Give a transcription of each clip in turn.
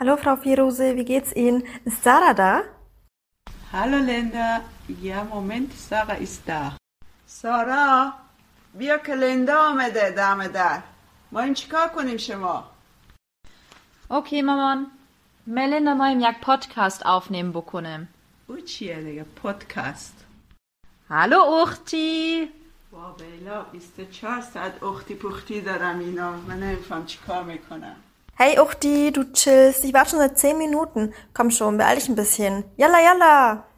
Hallo Frau Firose, wie geht's Ihnen? Ist Sarah da? Hallo Linda. Ja, Moment, Sarah ist da. سارا بیا که لندا آمده دم در ما این چیکار کنیم شما Okay, Maman. Melinda moim jak podcast aufnehmen بکنم. او چیه دیگه پادکست Hallo Uchti. با بیلا 24 ساعت اختی پختی دارم اینا من نمیفهم چیکار می‌کنم Hey Uchti, du chillst. Ich warte schon seit 10 Minuten. Komm schon, beeil dich ein bisschen. Yalla, yalla!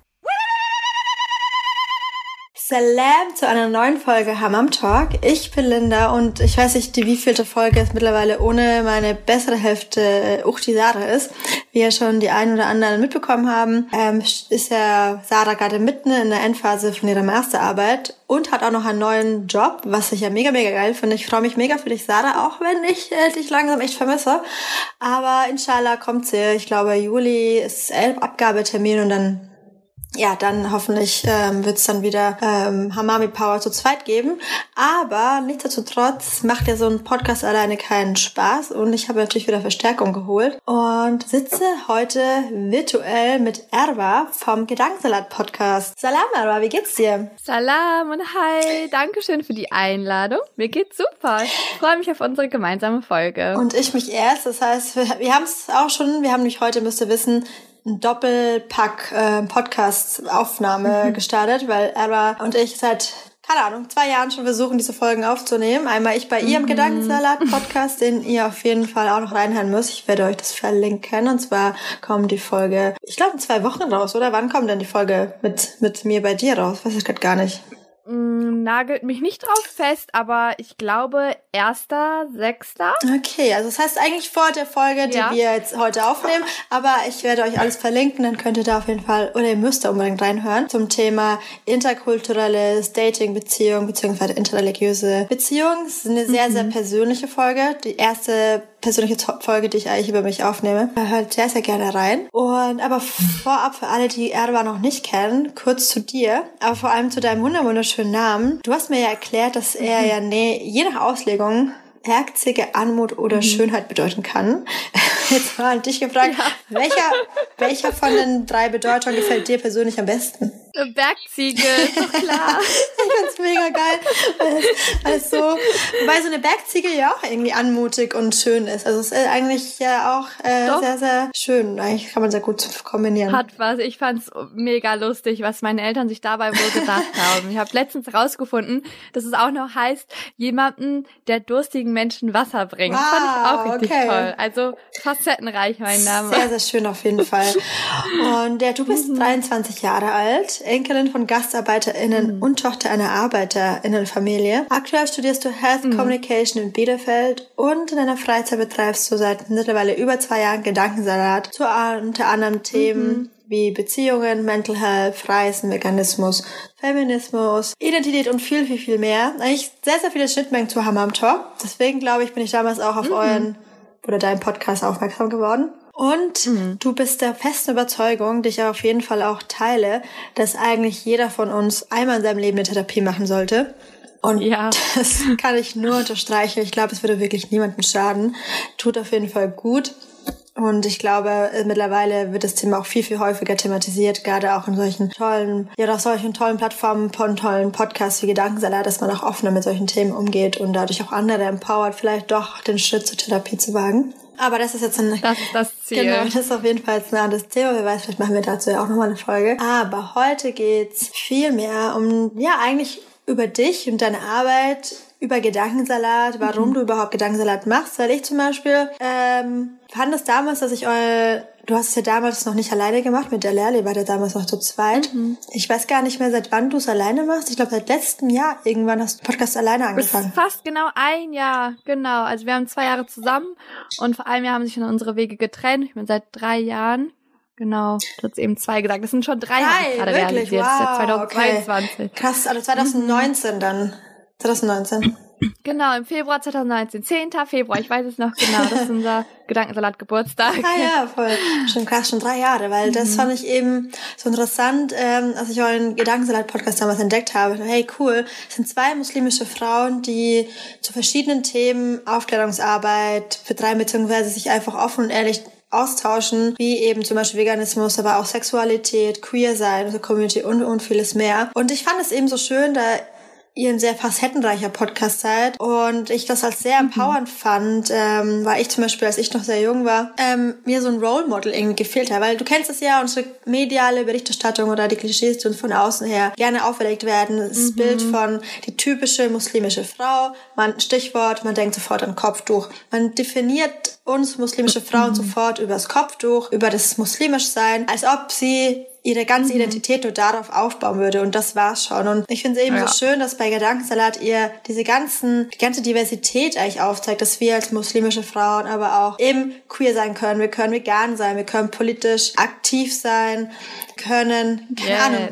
Salam zu einer neuen Folge Hammam Talk. Ich bin Linda und ich weiß nicht, die wievielte Folge es mittlerweile ohne meine bessere Hälfte äh, Uchti Sarah ist. Wie ja schon die einen oder anderen mitbekommen haben, ähm, ist ja Sarah gerade mitten in der Endphase von ihrer Masterarbeit und hat auch noch einen neuen Job, was ich ja mega, mega geil finde. Ich freue mich mega für dich, Sarah, auch wenn ich äh, dich langsam echt vermisse. Aber inshallah kommt sie. Ich glaube, Juli ist Abgabetermin und dann ja, dann hoffentlich ähm, wird es dann wieder ähm, Hamami Power zu zweit geben. Aber nichtsdestotrotz macht ja so ein Podcast alleine keinen Spaß und ich habe natürlich wieder Verstärkung geholt und sitze heute virtuell mit Erwa vom Gedankensalat Podcast. Salam Erwa, wie geht's dir? Salam und hi. Dankeschön für die Einladung. Mir geht's super. Ich freue mich auf unsere gemeinsame Folge. Und ich mich erst. Das heißt, wir, wir haben es auch schon, wir haben nämlich heute, müsst ihr wissen, ein Doppelpack äh, Podcast-Aufnahme gestartet, weil Erwa und ich seit keine Ahnung, zwei Jahren schon versuchen, diese Folgen aufzunehmen. Einmal ich bei ihr im Gedankensalat-Podcast, den ihr auf jeden Fall auch noch reinhören müsst. Ich werde euch das verlinken. Und zwar kommt die Folge, ich glaube, in zwei Wochen raus, oder? Wann kommt denn die Folge mit, mit mir bei dir raus? Weiß ich gerade gar nicht. Mm, nagelt mich nicht drauf fest, aber ich glaube erster, sechster. Okay, also das heißt eigentlich vor der Folge, die Ja. wir jetzt heute aufnehmen, aber ich werde euch alles verlinken, dann könnt ihr da auf jeden Fall, oder ihr müsst da unbedingt reinhören, zum Thema interkulturelles Dating, Beziehung, beziehungsweise interreligiöse Beziehung. Es ist eine sehr, sehr persönliche Folge, die erste persönliche Top-Folge, die ich eigentlich über mich aufnehme. Hört sehr, sehr gerne rein. Und aber vorab für alle, die Erdogan noch nicht kennen, kurz zu dir, aber vor allem zu deinem wunder- wunderschönen Namen. Du hast mir ja erklärt, dass er ja nee, je nach Auslegung herzige Anmut oder Schönheit bedeuten kann. Jetzt mal an dich gefragt, welcher, welcher von den drei Bedeutungen gefällt dir persönlich am besten? Eine Bergziege, ist doch klar. Ich find's mega geil, weil es, weil es so, weil so eine Bergziege ja auch irgendwie anmutig und schön ist. Also es ist eigentlich ja auch äh, Doch. sehr, sehr schön. Eigentlich kann man sehr gut kombinieren. Hat was. Ich fand's mega lustig, was meine Eltern sich dabei wohl gedacht haben. Ich habe letztens rausgefunden, dass es auch noch heißt, jemanden, der durstigen Menschen Wasser bringt. Wow, Fand ich auch richtig okay. toll. Also facettenreich mein Name. Sehr, sehr schön auf jeden Fall. Und ja, du bist 23 Jahre alt, Enkelin von GastarbeiterInnen und Tochter einer ArbeiterInnenfamilie. Aktuell studierst du Health Communication in Bielefeld und in deiner Freizeit betreibst du seit mittlerweile über zwei Jahren Gedankensalat zu unter anderem Themen wie Beziehungen, Mental Health, Reisen, Veganismus, Feminismus, Identität und viel, viel, viel mehr. Eigentlich sehr, sehr viele Schnittmengen zu Hammam Talk. Deswegen glaube ich, bin ich damals auch auf euren oder deinen Podcast aufmerksam geworden. Und du bist der festen Überzeugung, die ich auf jeden Fall auch teile, dass eigentlich jeder von uns einmal in seinem Leben eine Therapie machen sollte. Und Ja. das kann ich nur unterstreichen. Ich glaube, es würde wirklich niemandem schaden. Tut auf jeden Fall gut. Und ich glaube, äh, mittlerweile wird das Thema auch viel, viel häufiger thematisiert, gerade auch in solchen tollen, ja, auf solchen tollen Plattformen, von tollen Podcasts wie Gedankensalat, dass man auch offener mit solchen Themen umgeht und dadurch auch andere empowert, vielleicht doch den Schritt zur Therapie zu wagen. Aber das ist jetzt ein Das ist das Ziel. Genau, das ist auf jeden Fall ein anderes Thema. Wer weiß, vielleicht machen wir dazu ja auch nochmal eine Folge. Aber heute geht's viel mehr um, ja, eigentlich über dich und deine Arbeit, über Gedankensalat, warum Mhm. du überhaupt Gedankensalat machst. Weil ich zum Beispiel ähm, fand es damals, dass ich eu Du hast es ja damals noch nicht alleine gemacht mit der Lehre, ihr wart ja damals noch zu zweit. Mhm. Ich weiß gar nicht mehr, seit wann du es alleine machst. Ich glaube, seit letztem Jahr irgendwann hast du Podcast alleine angefangen. fast genau ein Jahr, genau. Also wir haben zwei Jahre zusammen und vor einem Jahr haben sich dann unsere Wege getrennt. Ich bin seit drei Jahren. Genau, du hast eben zwei gesagt. Das sind schon drei, Drei, gerade wirklich? realisiert. Das ist Wow, ja okay. 2022. Krass, also 2019 dann. 2019. Genau, im Februar 2019. 10. Februar, ich weiß es noch genau. Das ist unser Gedankensalat-Geburtstag. Ah ja, voll. Schon krass, schon drei Jahre, weil Mhm. das fand ich eben so interessant, ähm, als ich euren Gedankensalat-Podcast damals entdeckt habe. Hey, cool, es sind zwei muslimische Frauen, die zu verschiedenen Themen Aufklärungsarbeit betreiben, beziehungsweise sich einfach offen und ehrlich austauschen, wie eben zum Beispiel Veganismus, aber auch Sexualität, Queer sein, unsere Community und, und vieles mehr. Und ich fand es eben so schön, da ihr ein sehr facettenreicher Podcast seid und ich das als sehr mhm. empowernd mhm. fand, ähm, weil ich zum Beispiel, als ich noch sehr jung war, ähm, mir so ein Role Model irgendwie gefehlt hat, weil du kennst es ja, unsere mediale Berichterstattung oder die Klischees, die uns von außen her gerne auferlegt werden, das mhm. Bild von die typische muslimische Frau, man Stichwort, man denkt sofort an Kopftuch, man definiert uns muslimische Frauen mhm. sofort über das Kopftuch, über das muslimisch sein, als ob sie ihre ganze mhm. Identität nur darauf aufbauen würde und das war's schon. Und ich finde es eben ja. so schön, dass bei Gedankensalat ihr diese ganzen, die ganze Diversität eigentlich aufzeigt, dass wir als muslimische Frauen aber auch eben queer sein können. Wir können vegan sein, wir können politisch aktiv sein, können, keine yes. Ahnung,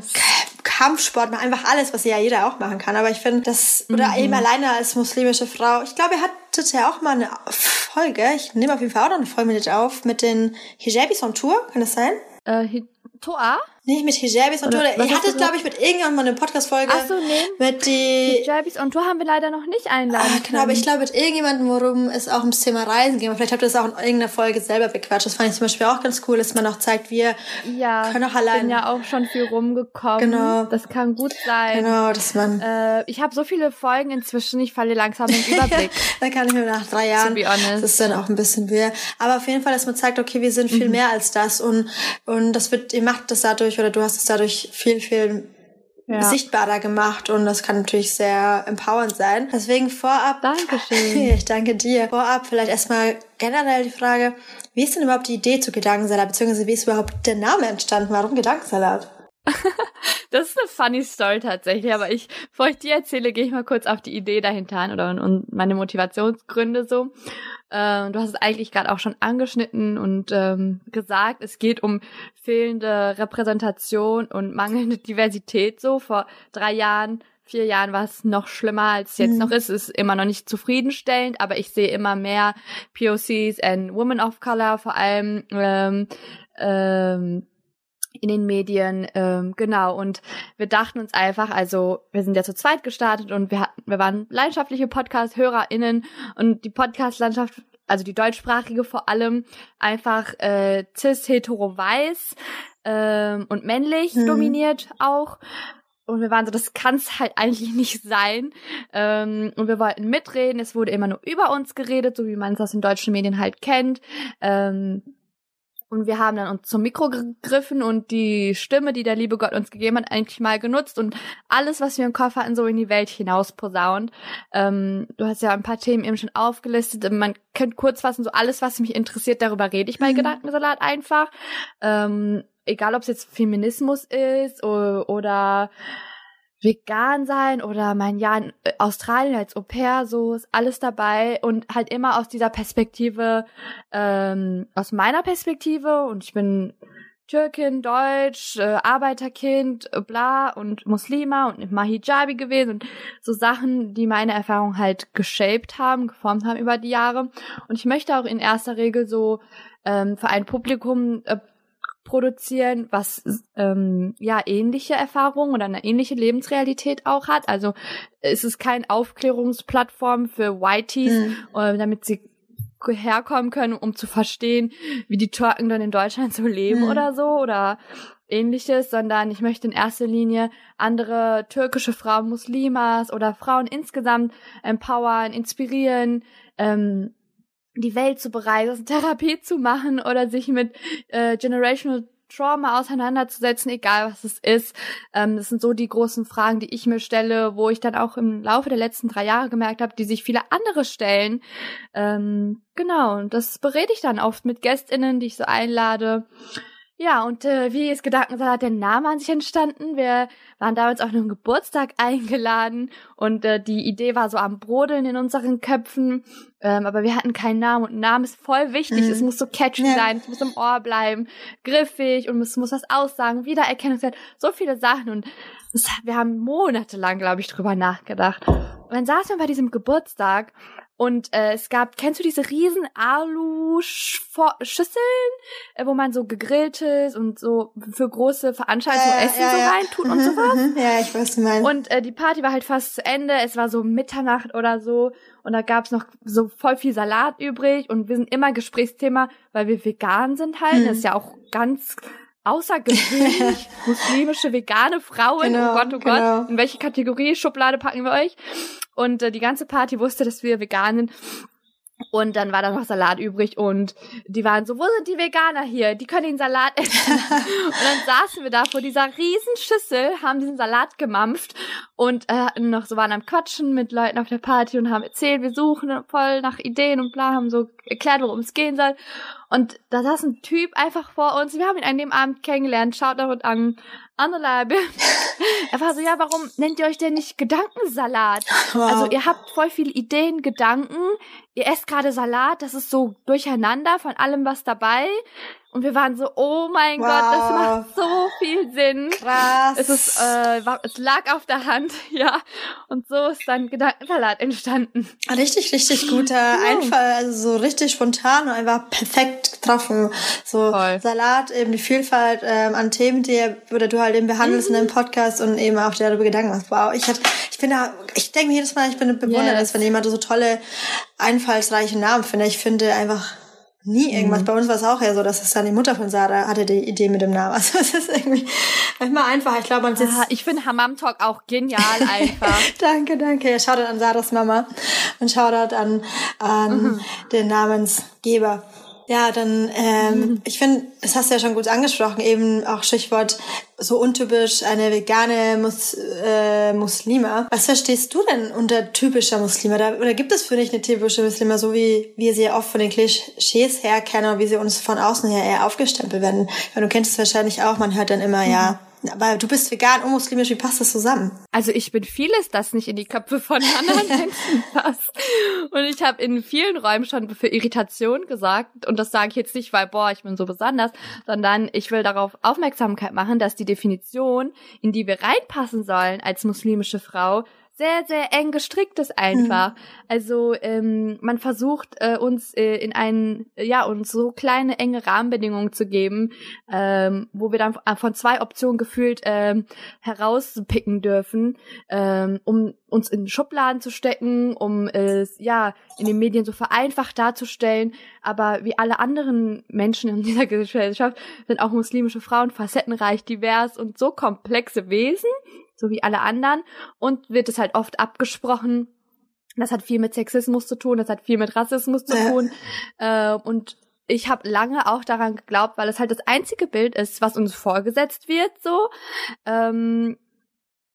Kampfsport, einfach alles, was ja jeder auch machen kann. Aber ich finde, das, oder mhm. eben alleine als muslimische Frau, ich glaube, ihr hattet ja auch mal eine Folge, ich nehme auf jeden Fall auch noch eine Folge mit auf, mit den Hijabis on Tour, kann das sein? Äh, to A? Nicht mit Hijabis und Tour. Ihr hattet, glaube ich, mit irgendjemandem mal eine Podcast-Folge. Ach so, nee. Mit die... Hijabis und Tour haben wir leider noch nicht einladen ah, Genau, aber ich glaube, mit irgendjemandem, worum es auch ums Thema Reisen ging. Vielleicht habt ihr das auch in irgendeiner Folge selber bequatscht. Das fand ich zum Beispiel auch ganz cool, dass man auch zeigt, wir ja, können auch allein... Ich bin ja auch schon viel rumgekommen. Genau. Das kann gut sein. Genau, dass man... Äh, ich habe so viele Folgen inzwischen, ich falle langsam den Überblick. da kann ich mir nach drei Jahren... To be honest. Das ist dann auch ein bisschen wir. Aber auf jeden Fall, dass man zeigt, okay, wir sind viel mhm. mehr als das und, und das wird, ihr macht das dadurch oder du hast es dadurch viel, viel ja. sichtbarer gemacht und das kann natürlich sehr empowernd sein. Deswegen vorab. Dankeschön. Ich danke dir. Vorab vielleicht erstmal generell die Frage, wie ist denn überhaupt die Idee zu Gedankensalat, beziehungsweise wie ist überhaupt der Name entstanden? Warum Gedankensalat? das ist eine funny Story tatsächlich, aber ich, bevor ich die erzähle, gehe ich mal kurz auf die Idee dahinter ein oder und meine Motivationsgründe so. Ähm, du hast es eigentlich gerade auch schon angeschnitten und ähm, gesagt, es geht um fehlende Repräsentation und mangelnde Diversität so. Vor drei Jahren vier Jahren war es noch schlimmer, als es jetzt mhm. noch ist. Es ist immer noch nicht zufriedenstellend, aber ich sehe immer mehr POCs and Women of Color, vor allem ähm, ähm, in den Medien, ähm, genau. Und wir dachten uns einfach, also wir sind ja zu zweit gestartet und wir hatten, wir waren leidenschaftliche Podcast-HörerInnen und die Podcast-Landschaft, also die deutschsprachige vor allem, einfach äh, cis, hetero, weiß ähm, und männlich hm. dominiert auch. Und wir waren so, das kann es halt eigentlich nicht sein. Ähm, und wir wollten mitreden. Es wurde immer nur über uns geredet, so wie man es aus den deutschen Medien halt kennt. Ähm, und wir haben dann uns zum Mikro gegriffen und die Stimme, die der liebe Gott uns gegeben hat, eigentlich mal genutzt und alles, was wir im Kopf hatten, so in die Welt hinaus posaunt. Ähm, du hast ja ein paar Themen eben schon aufgelistet. Man könnte kurz fassen, so alles, was mich interessiert, darüber rede ich bei mhm. Gedankensalat einfach. Ähm, egal, ob es jetzt Feminismus ist oder, oder vegan sein oder mein Jahr in äh, Australien als Au pair, so ist alles dabei und halt immer aus dieser Perspektive, ähm, aus meiner Perspektive und ich bin Türkin, Deutsch, äh, Arbeiterkind, äh, bla und Muslima und immer Hijabi gewesen und so Sachen, die meine Erfahrung halt geshaped haben, geformt haben über die Jahre. Und ich möchte auch in erster Regel so ähm, für ein Publikum äh, produzieren, was ähm, ja ähnliche Erfahrungen oder eine ähnliche Lebensrealität auch hat. Also es ist kein Aufklärungsplattform für Whiteys, mhm. äh, damit sie herkommen können, um zu verstehen, wie die Türken dann in Deutschland so leben mhm. oder so oder ähnliches, sondern ich möchte in erster Linie andere türkische Frauen, Muslimas oder Frauen insgesamt empowern, inspirieren, ähm, die Welt zu bereisen, Therapie zu machen oder sich mit äh, Generational Trauma auseinanderzusetzen, egal was es ist. Ähm, das sind so die großen Fragen, die ich mir stelle, wo ich dann auch im Laufe der letzten drei Jahre gemerkt habe, die sich viele andere stellen. Ähm, genau, und das berede ich dann oft mit GästInnen, die ich so einlade. Ja, und äh, wie ist Gedankensalat der Name an sich entstanden? Wir waren damals auf einem Geburtstag eingeladen und äh, die Idee war so am Brodeln in unseren Köpfen, ähm, aber wir hatten keinen Namen und ein Name ist voll wichtig. Mhm. Es muss so catchy ja. sein, es muss im Ohr bleiben, griffig und es muss was aussagen, Wiedererkennungswert, so viele Sachen und das, wir haben monatelang, glaube ich, drüber nachgedacht. Und dann saßen wir bei diesem Geburtstag Und äh, es gab, kennst du diese riesen Alu-Schüsseln, äh, wo man so gegrilltes und so für große Veranstaltungen Äh, Essen ja, so ja. reintut und sowas? Ja, ich weiß, meinst. Und äh, die Party war halt fast zu Ende. Es war so Mitternacht oder so. Und da gab's noch so voll viel Salat übrig. Und wir sind immer Gesprächsthema, weil wir vegan sind halt. Mhm. Das ist ja auch ganz außergewöhnlich. Muslimische, vegane Frauen. Genau, oh Gott, oh genau. Gott. In welche Kategorie, Schublade packen wir euch? Und äh, die ganze Party wusste, dass wir vegan sind. Und dann war da noch Salat übrig und die waren so, wo sind die Veganer hier? Die können den Salat essen. und dann saßen wir da vor dieser riesen Schüssel, haben diesen Salat gemampft und äh, noch so waren am Quatschen mit Leuten auf der Party und haben erzählt, wir suchen voll nach Ideen und bla, haben so erklärt, worum es gehen soll. Und da saß ein Typ einfach vor uns. Wir haben ihn an dem Abend kennengelernt. Schaut da an Annelebe. er war so, ja, warum nennt ihr euch denn nicht Gedankensalat? Wow. Also ihr habt voll viele Ideen, Gedanken. Ihr esst gerade Salat. Das ist so durcheinander von allem was dabei. Und wir waren so, oh mein Wow. Gott, das macht so viel Sinn. Krass. Es ist, äh, war, es lag auf der Hand, ja. Und so ist dann Gedankensalat entstanden. Richtig, richtig guter Einfall, also so richtig spontan und einfach perfekt getroffen. So Voll. Salat, eben die Vielfalt ähm, an Themen, die ihr, oder du halt eben behandelst in Mhm. dem Podcast und eben auch darüber Gedanken machst. Wow, ich hatte, ich bin da, ich denke mir jedes Mal, ich bin bewundert, Yes. wenn jemand so tolle, einfallsreiche Namen findet. Ich finde einfach nie irgendwas. Bei uns war es auch ja so, dass es dann die Mutter von Sarah hatte die Idee mit dem Namen. Also es ist irgendwie manchmal einfach. Ich glaube, man sitzt Ah, ich finde Hammam Talk auch genial einfach. Danke, danke. Ja, Shoutout an Sarahs Mama und Shoutout an, an den Namensgeber. Ja, dann, ähm, ich finde, das hast du ja schon gut angesprochen, eben auch Stichwort so untypisch eine vegane Mus äh, Muslima. Was verstehst du denn unter typischer Muslima? Da, oder gibt es für dich eine typische Muslima, so wie wir sie oft von den Klischees her kennen und wie sie uns von außen her eher aufgestempelt werden? Weil du kennst es wahrscheinlich auch, man hört dann immer, ja, aber du bist vegan und muslimisch, wie passt das zusammen? Also ich bin vieles, das nicht in die Köpfe von anderen Menschen passt. Und ich habe in vielen Räumen schon für Irritation gesagt. Und das sage ich jetzt nicht, weil, boah, ich bin so besonders, sondern ich will darauf Aufmerksamkeit machen, dass die Definition, in die wir reinpassen sollen als muslimische Frau, sehr, sehr eng gestrickt ist einfach. Also ähm, man versucht äh, uns äh, in einen, ja, uns so kleine, enge Rahmenbedingungen zu geben, ähm, wo wir dann von zwei Optionen gefühlt ähm, herauspicken dürfen, ähm, um uns in Schubladen zu stecken, um es ja in den Medien so vereinfacht darzustellen. Aber wie alle anderen Menschen in dieser Gesellschaft sind auch muslimische Frauen facettenreich, divers und so komplexe Wesen, so wie alle anderen. Und wird es halt oft abgesprochen. Das hat viel mit Sexismus zu tun, das hat viel mit Rassismus zu tun. Äh, und ich habe lange auch daran geglaubt, weil es halt das einzige Bild ist, was uns vorgesetzt wird, so. Ähm,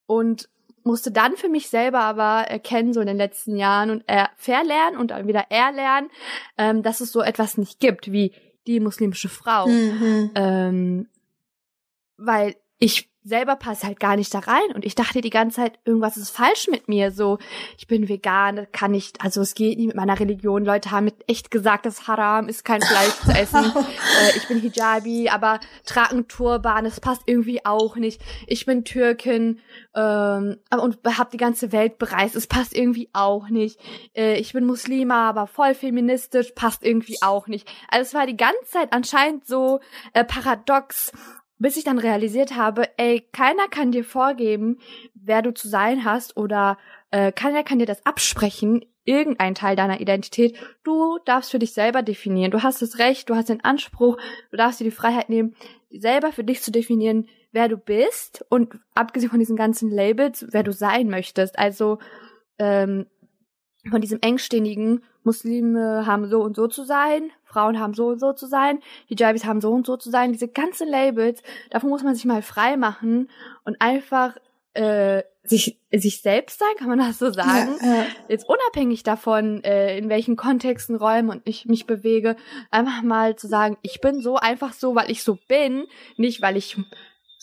und musste dann für mich selber aber erkennen, so in den letzten Jahren und er verlernen und dann wieder erlernen, ähm, dass es so etwas nicht gibt wie die muslimische Frau. Mhm. Ähm, weil ich selber passe halt gar nicht da rein und ich dachte die ganze Zeit, irgendwas ist falsch mit mir. So, ich bin vegan, das kann nicht, also es geht nicht mit meiner Religion. Leute haben mit echt gesagt, das Haram ist kein Fleisch zu essen. äh, ich bin Hijabi, aber trage einen Turban, das passt irgendwie auch nicht. Ich bin Türkin ähm, und habe die ganze Welt bereist, es passt irgendwie auch nicht. Äh, ich bin Muslima, aber voll feministisch, passt irgendwie auch nicht. Also es war die ganze Zeit anscheinend so äh, paradox bis ich dann realisiert habe, ey, keiner kann dir vorgeben, wer du zu sein hast oder äh, keiner kann dir das absprechen, irgendein Teil deiner Identität. Du darfst für dich selber definieren. Du hast das Recht, du hast den Anspruch, du darfst dir die Freiheit nehmen, selber für dich zu definieren, wer du bist und abgesehen von diesen ganzen Labels, wer du sein möchtest. Also ähm, von diesem engständigen Muslime haben so und so zu sein, Frauen haben so und so zu sein, Hijabis haben so und so zu sein, diese ganzen Labels, davon muss man sich mal frei machen und einfach äh, sich sich selbst sein, kann man das so sagen? Ja, ja. Jetzt unabhängig davon, äh, in welchen Kontexten, Räumen und ich mich bewege, einfach mal zu sagen, ich bin so einfach so, weil ich so bin, nicht weil ich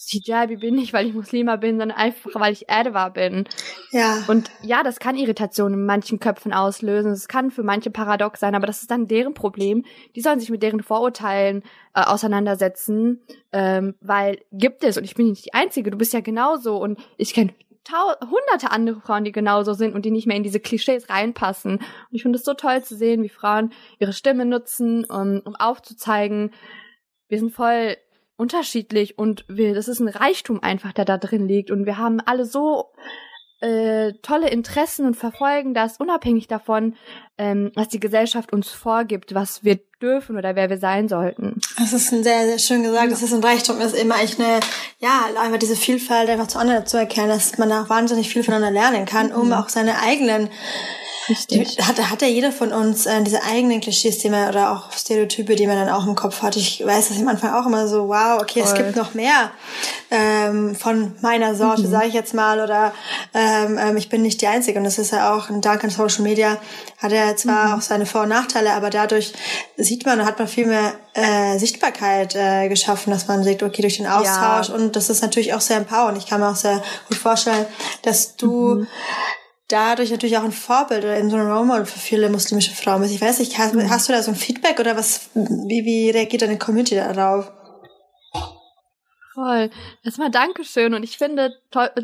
Hijabi bin, nicht weil ich Muslima bin, sondern einfach weil ich Erdwa bin. ja. Und ja, das kann Irritation in manchen Köpfen auslösen. Es kann für manche paradox sein, aber das ist dann deren Problem. Die sollen sich mit deren Vorurteilen äh, auseinandersetzen, ähm, weil gibt es, und ich bin nicht die Einzige, du bist ja genauso und ich kenne hunderte andere Frauen, die genauso sind und die nicht mehr in diese Klischees reinpassen. Und ich finde es so toll zu sehen, wie Frauen ihre Stimme nutzen, um, um aufzuzeigen, wir sind voll unterschiedlich und wir, das ist ein Reichtum einfach, der da drin liegt. Und wir haben alle so äh, tolle Interessen und verfolgen das unabhängig davon, ähm, was die Gesellschaft uns vorgibt, was wir dürfen oder wer wir sein sollten. Das ist ein sehr, sehr schön gesagt. Das ist ein Reichtum, ist immer eigentlich eine, ja, einfach diese Vielfalt einfach zu anderen zu erkennen, dass man auch wahnsinnig viel voneinander lernen kann, um mhm. auch seine eigenen Richtig. Hat, hat ja jeder von uns äh, diese eigenen Klischees, die man, oder auch Stereotype, die man dann auch im Kopf hat. Ich weiß das am Anfang auch immer so, wow, okay, Voll. es gibt noch mehr ähm, von meiner Sorte, mhm. sage ich jetzt mal, oder ähm, ähm, ich bin nicht die Einzige. Und das ist ja auch ein Dank an Social Media, hat er zwar mhm. auch seine Vor- und Nachteile, aber dadurch sieht man, hat man viel mehr äh, Sichtbarkeit äh, geschaffen, dass man sieht, okay, durch den Austausch. Ja. Und das ist natürlich auch sehr empowernd. Ich kann mir auch sehr gut vorstellen, dass du mhm dadurch natürlich auch ein Vorbild oder eben so ein Role Model für viele muslimische Frauen Ich weiß nicht, hast, mhm. hast du da so ein Feedback oder was, wie, wie reagiert deine Community darauf? Voll. Erstmal Dankeschön. Und ich finde,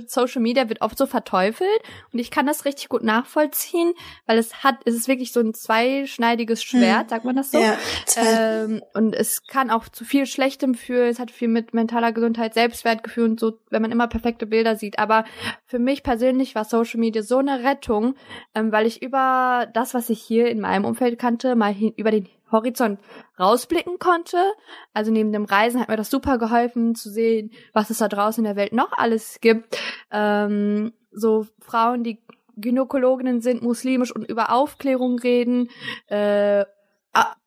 Social Media wird oft so verteufelt. Und ich kann das richtig gut nachvollziehen, weil es hat, es ist wirklich so ein zweischneidiges Schwert, hm. sagt man das so? Ja, ähm, und es kann auch zu viel Schlechtem führen. Es hat viel mit mentaler Gesundheit, Selbstwertgefühl und so, wenn man immer perfekte Bilder sieht. Aber für mich persönlich war Social Media so eine Rettung, ähm, weil ich über das, was ich hier in meinem Umfeld kannte, mal hin, über den Horizont rausblicken konnte. Also neben dem Reisen hat mir das super geholfen zu sehen, was es da draußen in der Welt noch alles gibt. Ähm, so Frauen, die Gynäkologinnen sind, muslimisch und über Aufklärung reden, äh,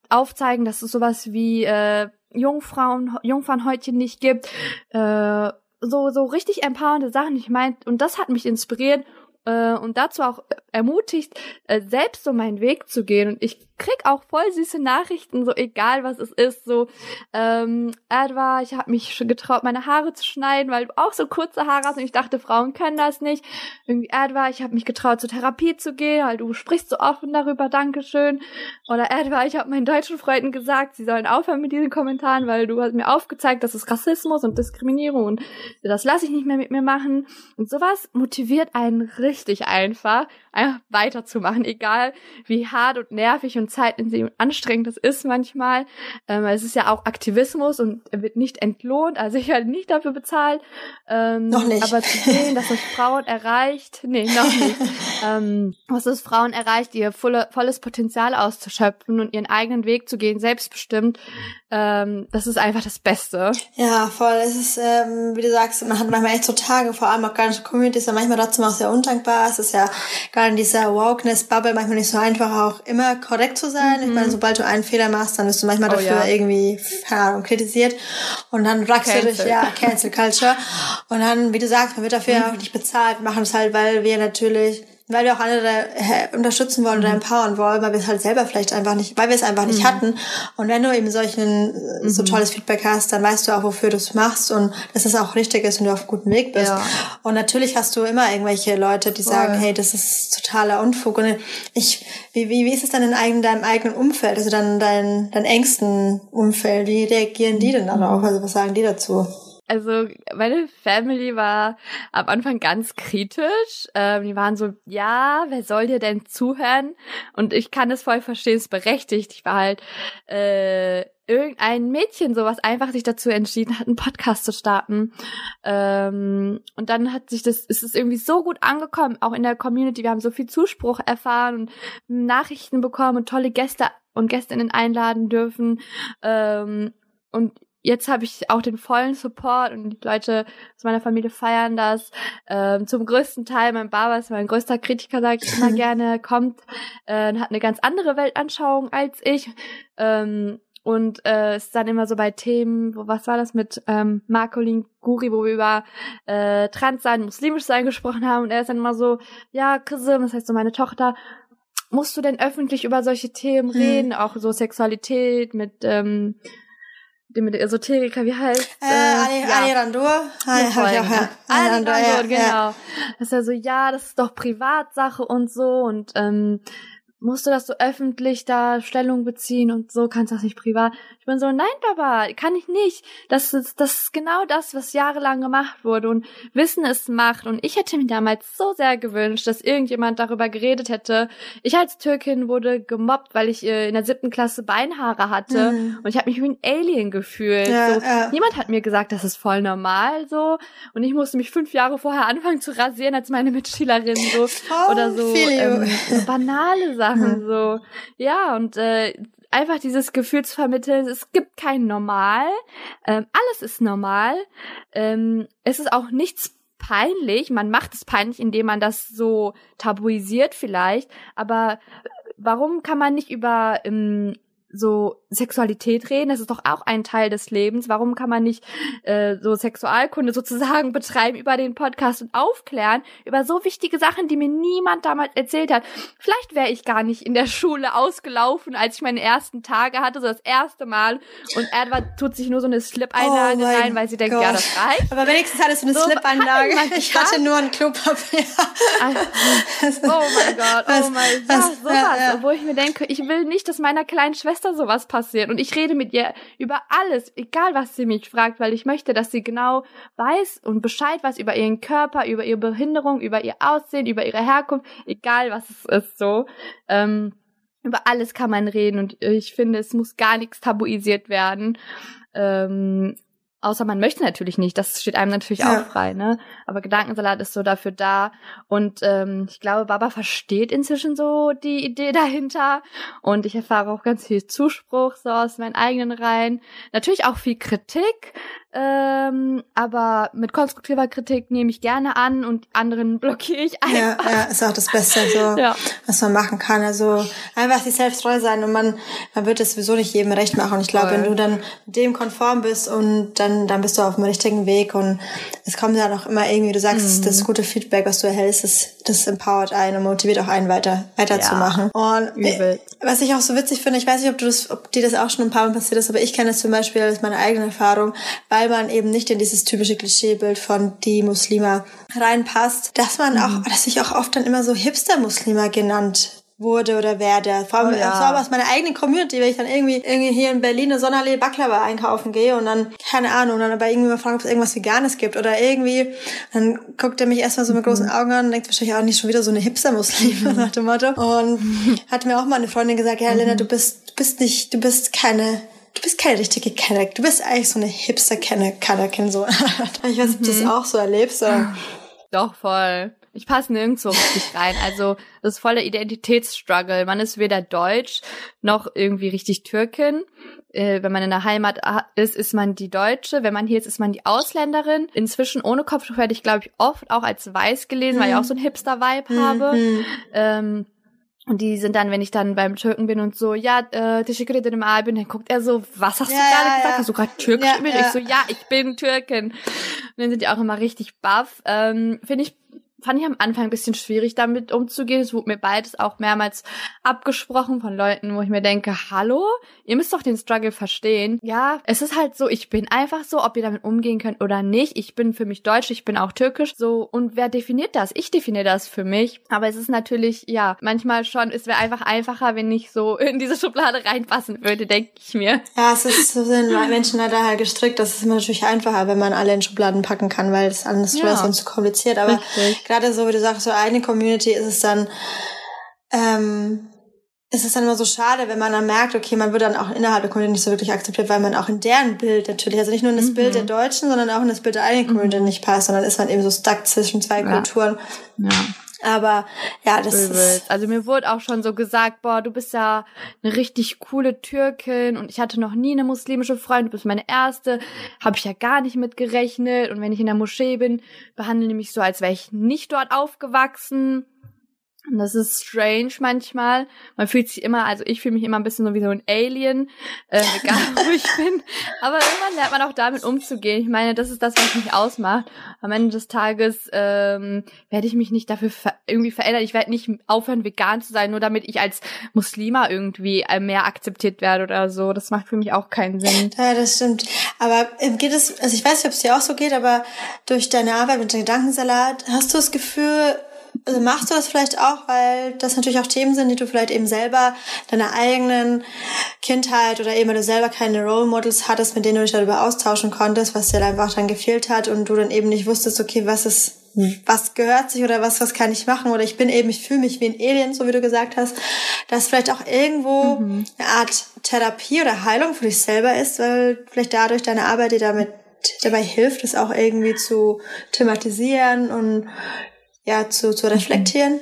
aufzeigen, dass es sowas wie äh, Jungfrauen, Jungfernhäutchen nicht gibt. Äh, so, so richtig empowernde Sachen. Ich meine, und das hat mich inspiriert äh, und dazu auch ermutigt, äh, selbst so meinen Weg zu gehen. Und ich krieg auch voll süße Nachrichten, so egal was es ist. So, ähm, Edward, ich habe mich schon getraut, meine Haare zu schneiden, weil du auch so kurze Haare hast und ich dachte, Frauen können das nicht. Irgendwie, Edward, ich habe mich getraut, zur Therapie zu gehen, weil du sprichst so offen darüber, Dankeschön. Oder Edward, ich habe meinen deutschen Freunden gesagt, sie sollen aufhören mit diesen Kommentaren, weil du hast mir aufgezeigt, dass es Rassismus und Diskriminierung und das lasse ich nicht mehr mit mir machen. Und sowas motiviert einen richtig einfach, einfach weiterzumachen, egal wie hart und nervig und zeitintensiv und anstrengend das ist manchmal. Ähm, es ist ja auch Aktivismus und er wird nicht entlohnt, also ich werde nicht dafür bezahlt. Ähm, noch nicht. Aber zu sehen, dass es Frauen erreicht, nee, noch nicht, ähm, dass es Frauen erreicht, ihr volle, volles Potenzial auszuschöpfen und ihren eigenen Weg zu gehen, selbstbestimmt, ähm, das ist einfach das Beste. Ja, voll. Es ist, ähm, wie du sagst, man hat manchmal echt so Tage, vor allem auch ganze Communities, ja manchmal trotzdem auch sehr undankbar. Es ist ja gerade in dieser Wokeness-Bubble manchmal nicht so einfach, auch immer korrekt zu sein. Mhm. Ich meine, sobald du einen Fehler machst, dann bist du manchmal oh, dafür ja. irgendwie, keine Ahnung, kritisiert. Und dann wachst du durch, ja, Cancel Culture. Und dann, wie du sagst, man wird dafür mhm. auch nicht bezahlt. Wir machen es halt, weil wir natürlich weil wir auch andere unterstützen wollen oder mhm. empowern wollen, weil wir es halt selber vielleicht einfach nicht, weil wir es einfach nicht mhm. hatten. Und wenn du eben solchen so mhm. tolles Feedback hast, dann weißt du auch, wofür du es machst und dass es auch richtig ist und du auf gutem Weg bist. Ja. Und natürlich hast du immer irgendwelche Leute, die Voll. sagen, hey, das ist totaler Unfug. Und ich, wie, wie, wie ist es dann in eigen, deinem eigenen Umfeld, also dann dein, dein engsten Umfeld? Wie reagieren die denn darauf? Also was sagen die dazu? Also meine Family war am Anfang ganz kritisch. Ähm, die waren so, ja, wer soll dir denn zuhören? Und ich kann es voll verstehen, es ist berechtigt. Ich war halt äh, irgendein Mädchen, so was einfach sich dazu entschieden hat, einen Podcast zu starten. Ähm, und dann hat sich das, ist es irgendwie so gut angekommen, auch in der Community. Wir haben so viel Zuspruch erfahren und Nachrichten bekommen und tolle Gäste und Gästinnen einladen dürfen. Ähm, und jetzt habe ich auch den vollen Support und die Leute aus meiner Familie feiern das. Ähm, zum größten Teil, mein Baba ist mein größter Kritiker, sage ich immer gerne, kommt, äh, hat eine ganz andere Weltanschauung als ich. Ähm, und äh, ist dann immer so bei Themen, wo was war das mit ähm, Marcolin Guri, wo wir über äh, Trans sein, muslimisch sein gesprochen haben und er ist dann immer so, ja, Kisim, das heißt so meine Tochter, musst du denn öffentlich über solche Themen mhm. reden, mhm. auch so Sexualität mit ähm, dem mit der Esoteriker, wie heißt äh, äh, ja. Ali Randur. Ali, ja, Ali, Randur, genau. Ja. Das ist ja so, ja, das ist doch Privatsache und so und ähm, musst du das so öffentlich da Stellung beziehen und so kannst du das nicht privat. Ich bin so, nein, Papa, kann ich nicht. Das ist, das ist genau das, was jahrelang gemacht wurde und Wissen es macht. Und ich hätte mir damals so sehr gewünscht, dass irgendjemand darüber geredet hätte. Ich als Türkin wurde gemobbt, weil ich äh, in der siebten Klasse Beinhaare hatte mhm. und ich habe mich wie ein Alien gefühlt. Ja, so, ja. Niemand hat mir gesagt, das ist voll normal so. Und ich musste mich fünf Jahre vorher anfangen zu rasieren als meine Mitschülerin so oh, oder so, ähm, so banale Sachen. Sachen so. Ja, und äh, einfach dieses Gefühl zu vermitteln, es gibt kein Normal, ähm, alles ist normal, ähm, es ist auch nichts peinlich, man macht es peinlich, indem man das so tabuisiert vielleicht, aber warum kann man nicht über ähm, so Sexualität reden, das ist doch auch ein Teil des Lebens. Warum kann man nicht äh, so Sexualkunde sozusagen betreiben über den Podcast und aufklären über so wichtige Sachen, die mir niemand damals erzählt hat? Vielleicht wäre ich gar nicht in der Schule ausgelaufen, als ich meine ersten Tage hatte, so das erste Mal. Und Edward tut sich nur so eine Slip-Einlage oh rein, weil sie denkt, Gott. ja, das reicht. Aber wenigstens hattest du eine so, Slip-Einlage. Ich hatte nur ein Klopapier. oh mein Gott, oh mein Gott, sowas. Ja, ja. Obwohl ich mir denke, ich will nicht, dass meiner kleinen Schwester sowas passiert passiert. Und ich rede mit ihr über alles, egal was sie mich fragt, weil ich möchte, dass sie genau weiß und Bescheid weiß über ihren Körper, über ihre Behinderung, über ihr Aussehen, über ihre Herkunft, egal was es ist, so. Ähm, über alles kann man reden und ich finde, es muss gar nichts tabuisiert werden. Ähm, Außer man möchte natürlich nicht, das steht einem natürlich ja. auch frei, ne? Aber Gedankensalat ist so dafür da. Und ähm, ich glaube, Baba versteht inzwischen so die Idee dahinter. Und ich erfahre auch ganz viel Zuspruch so aus meinen eigenen Reihen. Natürlich auch viel Kritik, ähm, aber mit konstruktiver Kritik nehme ich gerne an und anderen blockiere ich einfach. Ja, ja, ist auch das Beste, so, ja. was man machen kann. Also einfach sich selbst treu sein und man, man wird es sowieso nicht jedem recht machen. Und ich glaube, wenn du dann dem konform bist und dann, dann bist du auf dem richtigen Weg und es kommt dann auch immer irgendwie, du sagst, mhm. das gute Feedback, was du erhältst, das, das empowert einen und motiviert auch einen weiter, weiterzumachen. Ja, und Übel. was ich auch so witzig finde, ich weiß nicht, ob du das, ob dir das auch schon ein paar Mal passiert ist, aber ich kenne es zum Beispiel als meine eigene Erfahrung, weil weil man eben nicht in dieses typische Klischeebild von die Muslima reinpasst, dass man auch, mhm. dass ich auch oft dann immer so Hipster-Muslima genannt wurde oder werde. Vor allem, oh, ja. vor aus meiner eigenen Community, wenn ich dann irgendwie, irgendwie hier in Berlin eine Sonderlee Baklava einkaufen gehe und dann, keine Ahnung, dann aber irgendwie mal fragen, ob es irgendwas Veganes gibt oder irgendwie, dann guckt er mich erstmal so mit großen mhm. Augen an und denkt wahrscheinlich auch nicht schon wieder so eine Hipster-Muslime, mhm. nach dem Motto. Und hat mir auch mal eine Freundin gesagt, ja, Lena, du bist, du bist nicht, du bist keine du bist keine richtige Kenner. Du bist eigentlich so eine Hipster-Kenner-Kennerin. So. ich weiß, ob du das mhm. auch so erlebst. So. Doch, voll. Ich passe nirgendwo richtig rein. Also, das ist voll der Identitätsstruggle. Man ist weder Deutsch noch irgendwie richtig Türkin. Äh, wenn man in der Heimat ist, ist man die Deutsche. Wenn man hier ist, ist man die Ausländerin. Inzwischen ohne Kopftuch werde ich, glaube ich, oft auch als weiß gelesen, mhm. weil ich auch so ein Hipster-Vibe mhm. habe. Ähm, und die sind dann, wenn ich dann beim Türken bin und so, ja, äh, teşekkür ederim bin, dann guckt er so, was hast du ja, gerade ja, gesagt? Ja. Hast du gerade Türkisch ja, ja. Ich so, ja, ich bin Türkin. Und dann sind die auch immer richtig baff. Ähm, Finde ich fand ich am Anfang ein bisschen schwierig, damit umzugehen. Es wurde mir beides auch mehrmals abgesprochen von Leuten, wo ich mir denke, hallo, ihr müsst doch den Struggle verstehen. Ja, es ist halt so, ich bin einfach so, ob ihr damit umgehen könnt oder nicht. Ich bin für mich deutsch, ich bin auch türkisch. So, und wer definiert das? Ich definiere das für mich. Aber es ist natürlich, ja, manchmal schon, es wäre einfach einfacher, wenn ich so in diese Schublade reinpassen würde, denke ich mir. Ja, es ist, so sind Menschen leider halt gestrickt. Das ist immer natürlich einfacher, wenn man alle in Schubladen packen kann, weil es anders ja. wäre sonst zu kompliziert. Aber Richtig gerade so, wie du sagst, so eine Community ist es dann, ähm, ist es dann immer so schade, wenn man dann merkt, okay, man wird dann auch innerhalb der Community nicht so wirklich akzeptiert, weil man auch in deren Bild natürlich, also nicht nur in das mhm. Bild der Deutschen, sondern auch in das Bild der eigenen Community mhm. nicht passt, sondern ist man eben so stuck zwischen zwei ja. Kulturen. Ja. Aber ja, das ist. Also mir wurde auch schon so gesagt, boah, du bist ja eine richtig coole Türkin und ich hatte noch nie eine muslimische Freundin, du bist meine erste, habe ich ja gar nicht mit gerechnet. Und wenn ich in der Moschee bin, behandeln die mich so, als wäre ich nicht dort aufgewachsen. Und das ist strange manchmal. Man fühlt sich immer, also ich fühle mich immer ein bisschen so wie so ein Alien, äh, egal wo ich bin. Aber irgendwann lernt man auch damit umzugehen. Ich meine, das ist das, was mich ausmacht. Am Ende des Tages ähm, werde ich mich nicht dafür ver irgendwie verändern. Ich werde nicht aufhören, vegan zu sein, nur damit ich als Muslima irgendwie äh, mehr akzeptiert werde oder so. Das macht für mich auch keinen Sinn. Ja, das stimmt. Aber ähm, geht es, also ich weiß nicht, ob es dir auch so geht, aber durch deine Arbeit mit dem Gedankensalat, hast du das Gefühl, also machst du das vielleicht auch, weil das natürlich auch Themen sind, die du vielleicht eben selber deiner eigenen Kindheit oder eben, weil du selber keine Role Models hattest, mit denen du dich darüber austauschen konntest, was dir einfach dann gefehlt hat und du dann eben nicht wusstest, okay, was ist was gehört sich oder was, was kann ich machen oder ich bin eben, ich fühle mich wie ein Alien, so wie du gesagt hast, dass vielleicht auch irgendwo mhm. eine Art Therapie oder Heilung für dich selber ist, weil vielleicht dadurch deine Arbeit dir damit dabei hilft, es auch irgendwie zu thematisieren und ja, zu, zu reflektieren.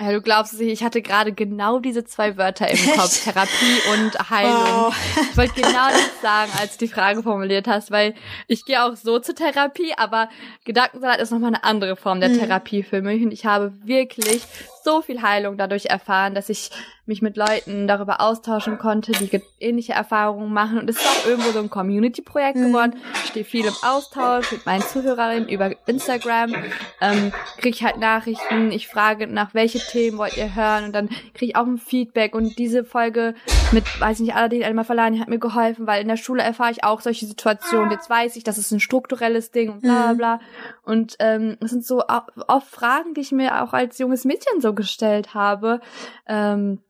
Ja, du glaubst es nicht, ich hatte gerade genau diese zwei Wörter im Kopf, Therapie und Heilung. Wow. Ich wollte genau das sagen, als du die Frage formuliert hast, weil ich gehe auch so zur Therapie, aber Gedankensalat ist nochmal eine andere Form der mhm. Therapie für mich und ich habe wirklich so viel Heilung dadurch erfahren, dass ich mich mit Leuten darüber austauschen konnte, die ähnliche Erfahrungen machen. Und es ist auch irgendwo so ein Community-Projekt mhm. geworden. Ich stehe viel im Austausch mit meinen Zuhörerinnen über Instagram, ähm, kriege ich halt Nachrichten, ich frage nach, welche Themen wollt ihr hören und dann kriege ich auch ein Feedback. Und diese Folge mit, weiß ich nicht, Aladdin einmal verleihen, hat mir geholfen, weil in der Schule erfahre ich auch solche Situationen. Jetzt weiß ich, das ist ein strukturelles Ding und bla bla. bla. Mhm. Und ähm, das sind so oft Fragen, die ich mir auch als junges Mädchen so gestellt habe. Ähm,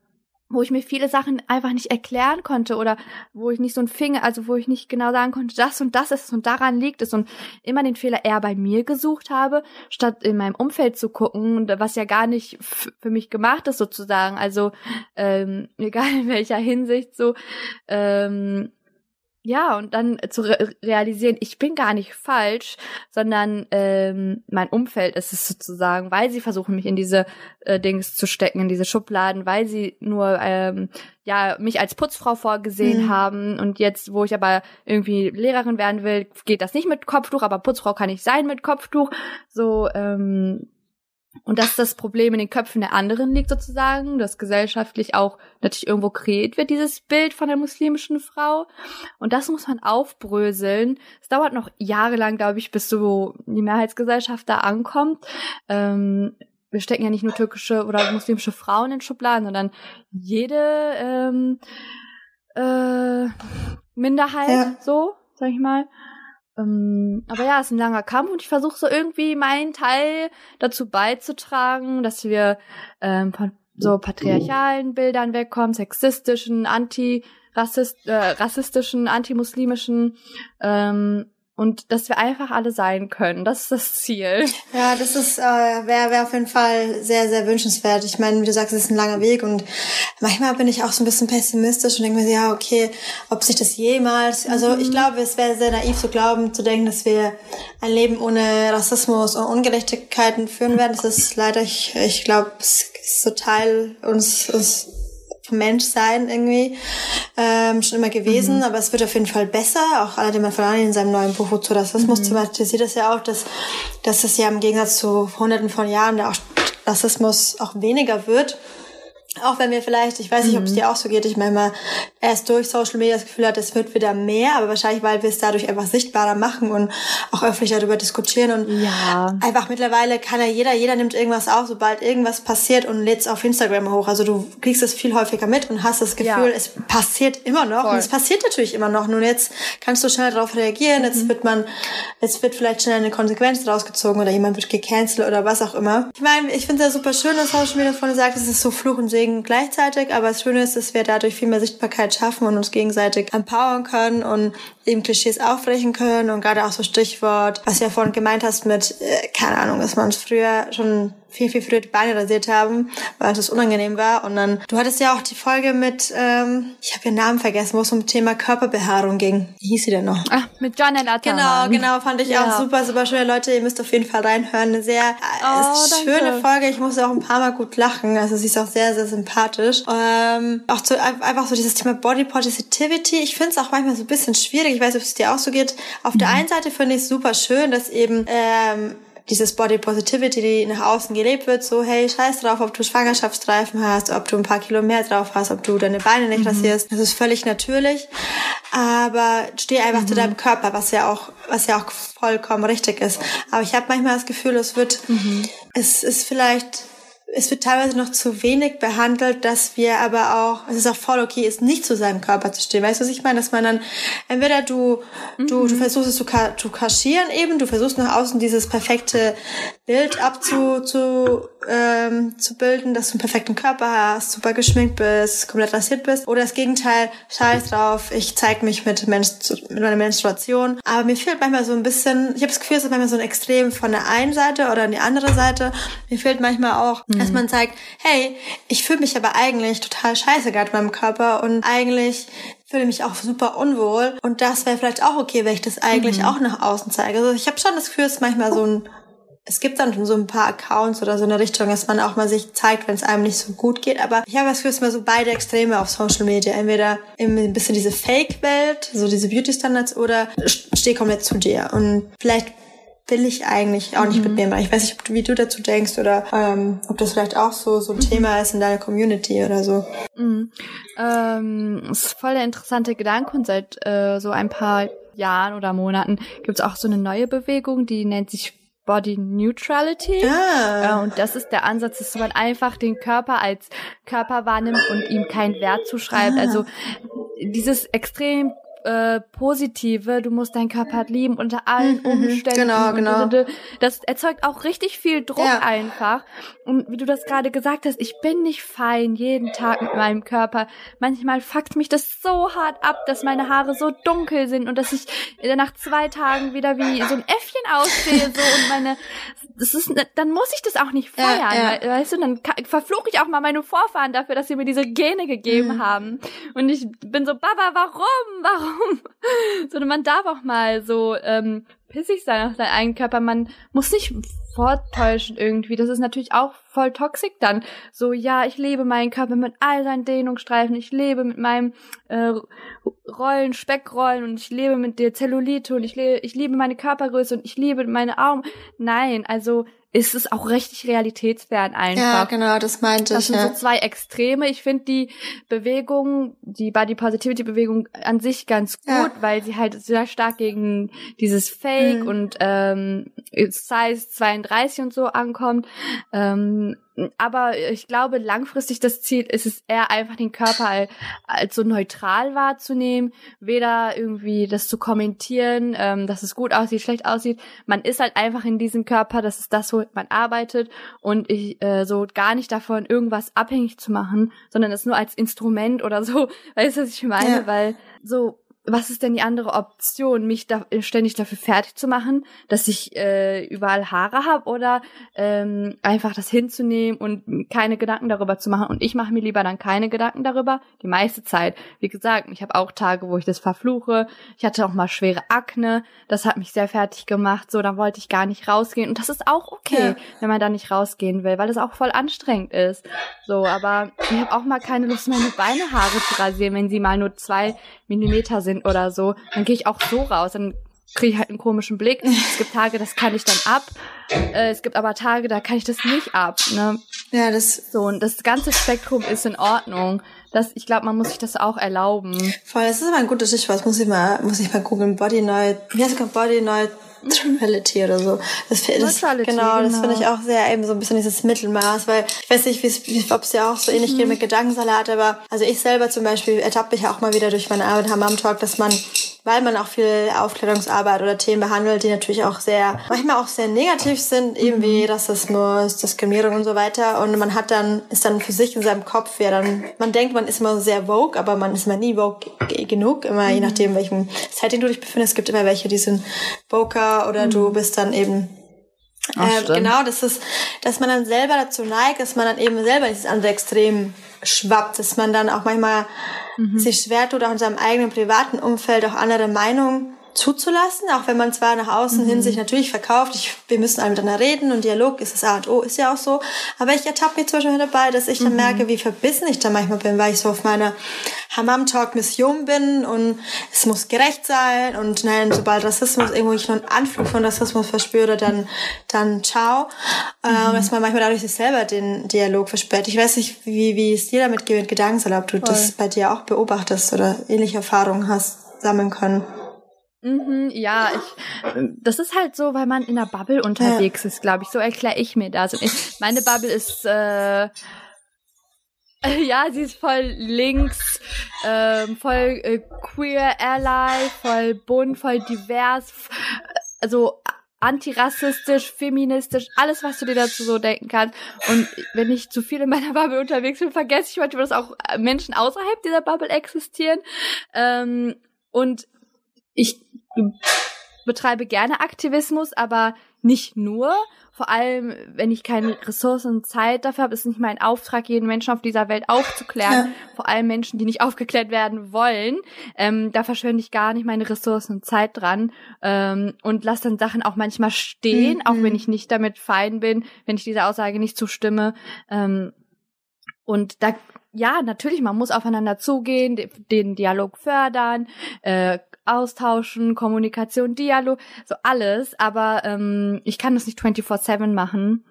wo ich mir viele Sachen einfach nicht erklären konnte oder wo ich nicht so ein Finger, also wo ich nicht genau sagen konnte, das und das ist und daran liegt es und immer den Fehler eher bei mir gesucht habe, statt in meinem Umfeld zu gucken, was ja gar nicht für mich gemacht ist sozusagen. Also ähm, egal in welcher Hinsicht so. Ähm, ja, und dann zu re realisieren, ich bin gar nicht falsch, sondern ähm, mein Umfeld ist es sozusagen, weil sie versuchen, mich in diese äh, Dings zu stecken, in diese Schubladen, weil sie nur ähm, ja mich als Putzfrau vorgesehen mhm. haben und jetzt, wo ich aber irgendwie Lehrerin werden will, geht das nicht mit Kopftuch, aber Putzfrau kann ich sein mit Kopftuch. So ähm, und dass das Problem in den Köpfen der anderen liegt sozusagen, dass gesellschaftlich auch natürlich irgendwo kreiert wird, dieses Bild von der muslimischen Frau. Und das muss man aufbröseln. Es dauert noch jahrelang, glaube ich, bis so die Mehrheitsgesellschaft da ankommt. Ähm, wir stecken ja nicht nur türkische oder muslimische Frauen in Schubladen, sondern jede ähm, äh, Minderheit, ja. so, sag ich mal. Ähm, aber ja, es ist ein langer Kampf und ich versuche so irgendwie meinen Teil dazu beizutragen, dass wir ähm, von so patriarchalen Bildern wegkommen, sexistischen, anti-rassistischen, äh, rassistischen, antimuslimischen ähm, und dass wir einfach alle sein können. Das ist das Ziel. Ja, das ist äh, wäre wär auf jeden Fall sehr sehr wünschenswert. Ich meine, wie du sagst, es ist ein langer Weg und manchmal bin ich auch so ein bisschen pessimistisch und denke mir, ja okay, ob sich das jemals. Also mhm. ich glaube, es wäre sehr naiv zu glauben, zu denken, dass wir ein Leben ohne Rassismus und Ungerechtigkeiten führen werden. Das ist leider, ich, ich glaube, es ist so Teil uns, uns Menschsein irgendwie ähm, schon immer gewesen, mhm. aber es wird auf jeden Fall besser. Auch Aladdin Mafalani in seinem neuen Buch Wozu Rassismus mhm. thematisiert das ja auch, dass, dass es ja im Gegensatz zu hunderten von Jahren der auch Rassismus auch weniger wird. Auch wenn wir vielleicht, ich weiß nicht, ob es mhm. dir auch so geht, ich meine mal, erst durch Social Media das Gefühl hat, es wird wieder mehr, aber wahrscheinlich, weil wir es dadurch einfach sichtbarer machen und auch öffentlich darüber diskutieren und ja. einfach mittlerweile kann ja jeder, jeder nimmt irgendwas auf, sobald irgendwas passiert und lädt es auf Instagram hoch. Also du kriegst es viel häufiger mit und hast das Gefühl, ja. es passiert immer noch Voll. und es passiert natürlich immer noch. Nun jetzt kannst du schnell darauf reagieren, jetzt mhm. wird man, jetzt wird vielleicht schnell eine Konsequenz rausgezogen oder jemand wird gecancelt oder was auch immer. Ich meine, ich finde es ja super schön, dass Social Media vorne sagt, es ist so Fluch und Segen Segen gleichzeitig, aber das Schöne ist, dass wir dadurch viel mehr Sichtbarkeit schaffen und uns gegenseitig empowern können und eben Klischees aufbrechen können und gerade auch so Stichwort, was du ja vorhin gemeint hast mit, äh, keine Ahnung, dass man früher schon viel, viel früher die Beine rasiert haben, weil es unangenehm war. Und dann, du hattest ja auch die Folge mit, ähm, ich habe ihren Namen vergessen, wo es um Thema Körperbehaarung ging. Wie hieß sie denn noch? Ach, mit Janet Ataman. Genau, genau, fand ich ja. auch super, super schön. Leute, ihr müsst auf jeden Fall reinhören. Eine sehr oh, schöne Folge. Ich musste auch ein paar Mal gut lachen. Also sie ist auch sehr, sehr sympathisch. Ähm, auch zu, einfach so dieses Thema Body Positivity. Ich finde es auch manchmal so ein bisschen schwierig. Ich weiß, ob es dir auch so geht. Auf mhm. der einen Seite finde ich es super schön, dass eben ähm, dieses Body Positivity, die nach außen gelebt wird, so hey, scheiß drauf, ob du Schwangerschaftsstreifen hast, ob du ein paar Kilo mehr drauf hast, ob du deine Beine nicht mhm. rasierst. Das ist völlig natürlich. Aber steh einfach mhm. zu deinem Körper, was ja auch, was ja auch vollkommen richtig ist. Aber ich habe manchmal das Gefühl, es wird, mhm. es ist vielleicht es wird teilweise noch zu wenig behandelt, dass wir aber auch, es ist auch voll okay, ist nicht zu seinem Körper zu stehen. Weißt du, was ich meine? Dass man dann, entweder du, mhm. du, du mhm. versuchst es zu, zu kaschieren eben, du versuchst nach außen dieses perfekte Bild abzu, zu, ähm, zu bilden, dass du einen perfekten Körper hast, super geschminkt bist, komplett rasiert bist. Oder das Gegenteil, scheiß drauf, ich zeig mich mit, Menstru mit meiner Menstruation. Aber mir fehlt manchmal so ein bisschen, ich habe das Gefühl, es ist manchmal so ein Extrem von der einen Seite oder an die andere Seite. Mir fehlt manchmal auch, mhm. dass man zeigt, hey, ich fühle mich aber eigentlich total scheiße gerade in meinem Körper und eigentlich fühle mich auch super unwohl. Und das wäre vielleicht auch okay, wenn ich das eigentlich mhm. auch nach außen zeige. Also ich habe schon das Gefühl, es ist manchmal so ein es gibt dann so ein paar Accounts oder so eine Richtung, dass man auch mal sich zeigt, wenn es einem nicht so gut geht. Aber ich habe das Gefühl, es sind so beide Extreme auf Social Media. Entweder ein bisschen diese Fake-Welt, so diese Beauty-Standards, oder steh komplett zu dir. Und vielleicht will ich eigentlich auch nicht mhm. mit mir machen. Ich weiß nicht, wie du dazu denkst oder ähm, ob das vielleicht auch so so ein mhm. Thema ist in deiner Community oder so. Mhm. Ähm, das ist voll der interessante Gedanke und seit äh, so ein paar Jahren oder Monaten gibt es auch so eine neue Bewegung, die nennt sich Body Neutrality. Ah. Äh, und das ist der Ansatz, dass man einfach den Körper als Körper wahrnimmt und ihm keinen Wert zuschreibt. Ah. Also dieses extrem äh, Positive, du musst deinen Körper lieben unter allen mhm, mhm. Umständen. Genau, genau. Das erzeugt auch richtig viel Druck ja. einfach. Und wie du das gerade gesagt hast, ich bin nicht fein jeden Tag mit meinem Körper. Manchmal fuckt mich das so hart ab, dass meine Haare so dunkel sind und dass ich nach zwei Tagen wieder wie so ein Äffchen aussehe so und meine das ist, dann muss ich das auch nicht feiern, ja, ja. weißt du, dann verfluche ich auch mal meine Vorfahren dafür, dass sie mir diese Gene gegeben mhm. haben. Und ich bin so, Baba, warum, warum? Sondern man darf auch mal so ähm, pissig sein auf seinen eigenen Körper. Man muss nicht vortäuschen irgendwie. Das ist natürlich auch voll toxisch dann. So, ja, ich lebe meinen Körper mit all seinen Dehnungsstreifen, ich lebe mit meinem äh, Rollen, Speckrollen und ich lebe mit der Zellulite und ich, lebe, ich liebe meine Körpergröße und ich liebe meine Augen. Nein, also ist es auch richtig realitätsfern einfach. Ja, genau, das meinte das ich. Das sind ja. so zwei Extreme. Ich finde die Bewegung, die Body Positivity Bewegung an sich ganz gut, ja. weil sie halt sehr stark gegen dieses Fake mhm. und ähm, Size 32 und so ankommt. Ähm, aber ich glaube, langfristig das Ziel ist es eher einfach den Körper als so neutral wahrzunehmen, weder irgendwie das zu kommentieren, ähm, dass es gut aussieht, schlecht aussieht. Man ist halt einfach in diesem Körper, das ist das, wo man arbeitet und ich äh, so gar nicht davon irgendwas abhängig zu machen, sondern es nur als Instrument oder so, weißt du, was ich meine? Ja. Weil so was ist denn die andere Option, mich da ständig dafür fertig zu machen, dass ich äh, überall Haare habe oder ähm, einfach das hinzunehmen und keine Gedanken darüber zu machen. Und ich mache mir lieber dann keine Gedanken darüber, die meiste Zeit. Wie gesagt, ich habe auch Tage, wo ich das verfluche. Ich hatte auch mal schwere Akne, das hat mich sehr fertig gemacht. So, dann wollte ich gar nicht rausgehen. Und das ist auch okay, ja. wenn man da nicht rausgehen will, weil es auch voll anstrengend ist. So, aber ich habe auch mal keine Lust, meine Beine Haare zu rasieren, wenn sie mal nur zwei Millimeter sind oder so, dann gehe ich auch so raus. Dann kriege ich halt einen komischen Blick. Es gibt Tage, das kann ich dann ab. Äh, es gibt aber Tage, da kann ich das nicht ab. Ne? Ja, das so und das ganze Spektrum ist in Ordnung. Das, ich glaube, man muss sich das auch erlauben. Voll, das ist aber ein gutes Stichwort. Muss ich mal, muss ich mal googeln. Body Night. Wie heißt es? Body Night Neutrality oder so. Das, das, genau, das finde ich genau. auch sehr eben so ein bisschen dieses Mittelmaß, weil ich weiß nicht, wie ob es ja auch so ähnlich mhm. geht mit Gedankensalat, aber also ich selber zum Beispiel ertappe mich auch mal wieder durch meine Arbeit am Talk, dass man weil man auch viel Aufklärungsarbeit oder Themen behandelt, die natürlich auch sehr, manchmal auch sehr negativ sind, eben mhm. wie Rassismus, Diskriminierung und so weiter. Und man hat dann, ist dann für sich in seinem Kopf ja dann, man denkt, man ist immer sehr vogue, aber man ist immer nie vogue genug, immer mhm. je nachdem, welchem Setting du dich befindest. Es gibt immer welche, die sind voker oder mhm. du bist dann eben Ach, äh, genau, das ist, dass man dann selber dazu neigt, dass man dann eben selber dieses andere Extrem schwappt, dass man dann auch manchmal mhm. sich schwer tut, auch in seinem eigenen privaten Umfeld auch andere Meinungen zuzulassen, auch wenn man zwar nach außen mhm. hin sich natürlich verkauft, ich, wir müssen alle miteinander reden und Dialog ist das A und O, ist ja auch so, aber ich ertappe mich zum Beispiel dabei, dass ich dann mhm. merke, wie verbissen ich da manchmal bin, weil ich so auf meiner Hammam-Talk-Mission bin und es muss gerecht sein und nein, sobald Rassismus irgendwo ich nur einen Anflug von Rassismus verspüre, dann, dann ciao, ähm, mhm. äh, dass man manchmal dadurch sich selber den Dialog versperrt. Ich weiß nicht, wie, wie es dir damit geht mit Gedanken, ob du Voll. das bei dir auch beobachtest oder ähnliche Erfahrungen hast sammeln können. Mhm, ja, ich, das ist halt so, weil man in der Bubble unterwegs ist, glaube ich. So erkläre ich mir das. Und ich, meine Bubble ist, äh, ja, sie ist voll links, ähm, voll äh, queer ally, voll bunt, voll divers. Also antirassistisch, feministisch, alles, was du dir dazu so denken kannst. Und wenn ich zu viel in meiner Bubble unterwegs bin, vergesse ich manchmal, dass auch Menschen außerhalb dieser Bubble existieren. Ähm, und ich betreibe gerne Aktivismus, aber nicht nur. Vor allem, wenn ich keine Ressourcen und Zeit dafür habe, ist nicht mein Auftrag, jeden Menschen auf dieser Welt aufzuklären. Ja. Vor allem Menschen, die nicht aufgeklärt werden wollen. Ähm, da verschwende ich gar nicht meine Ressourcen und Zeit dran. Ähm, und lasse dann Sachen auch manchmal stehen, mhm. auch wenn ich nicht damit fein bin, wenn ich dieser Aussage nicht zustimme. Ähm, und da ja, natürlich, man muss aufeinander zugehen, den Dialog fördern, äh, austauschen, Kommunikation, Dialog, so alles. Aber ähm, ich kann das nicht 24-7 machen.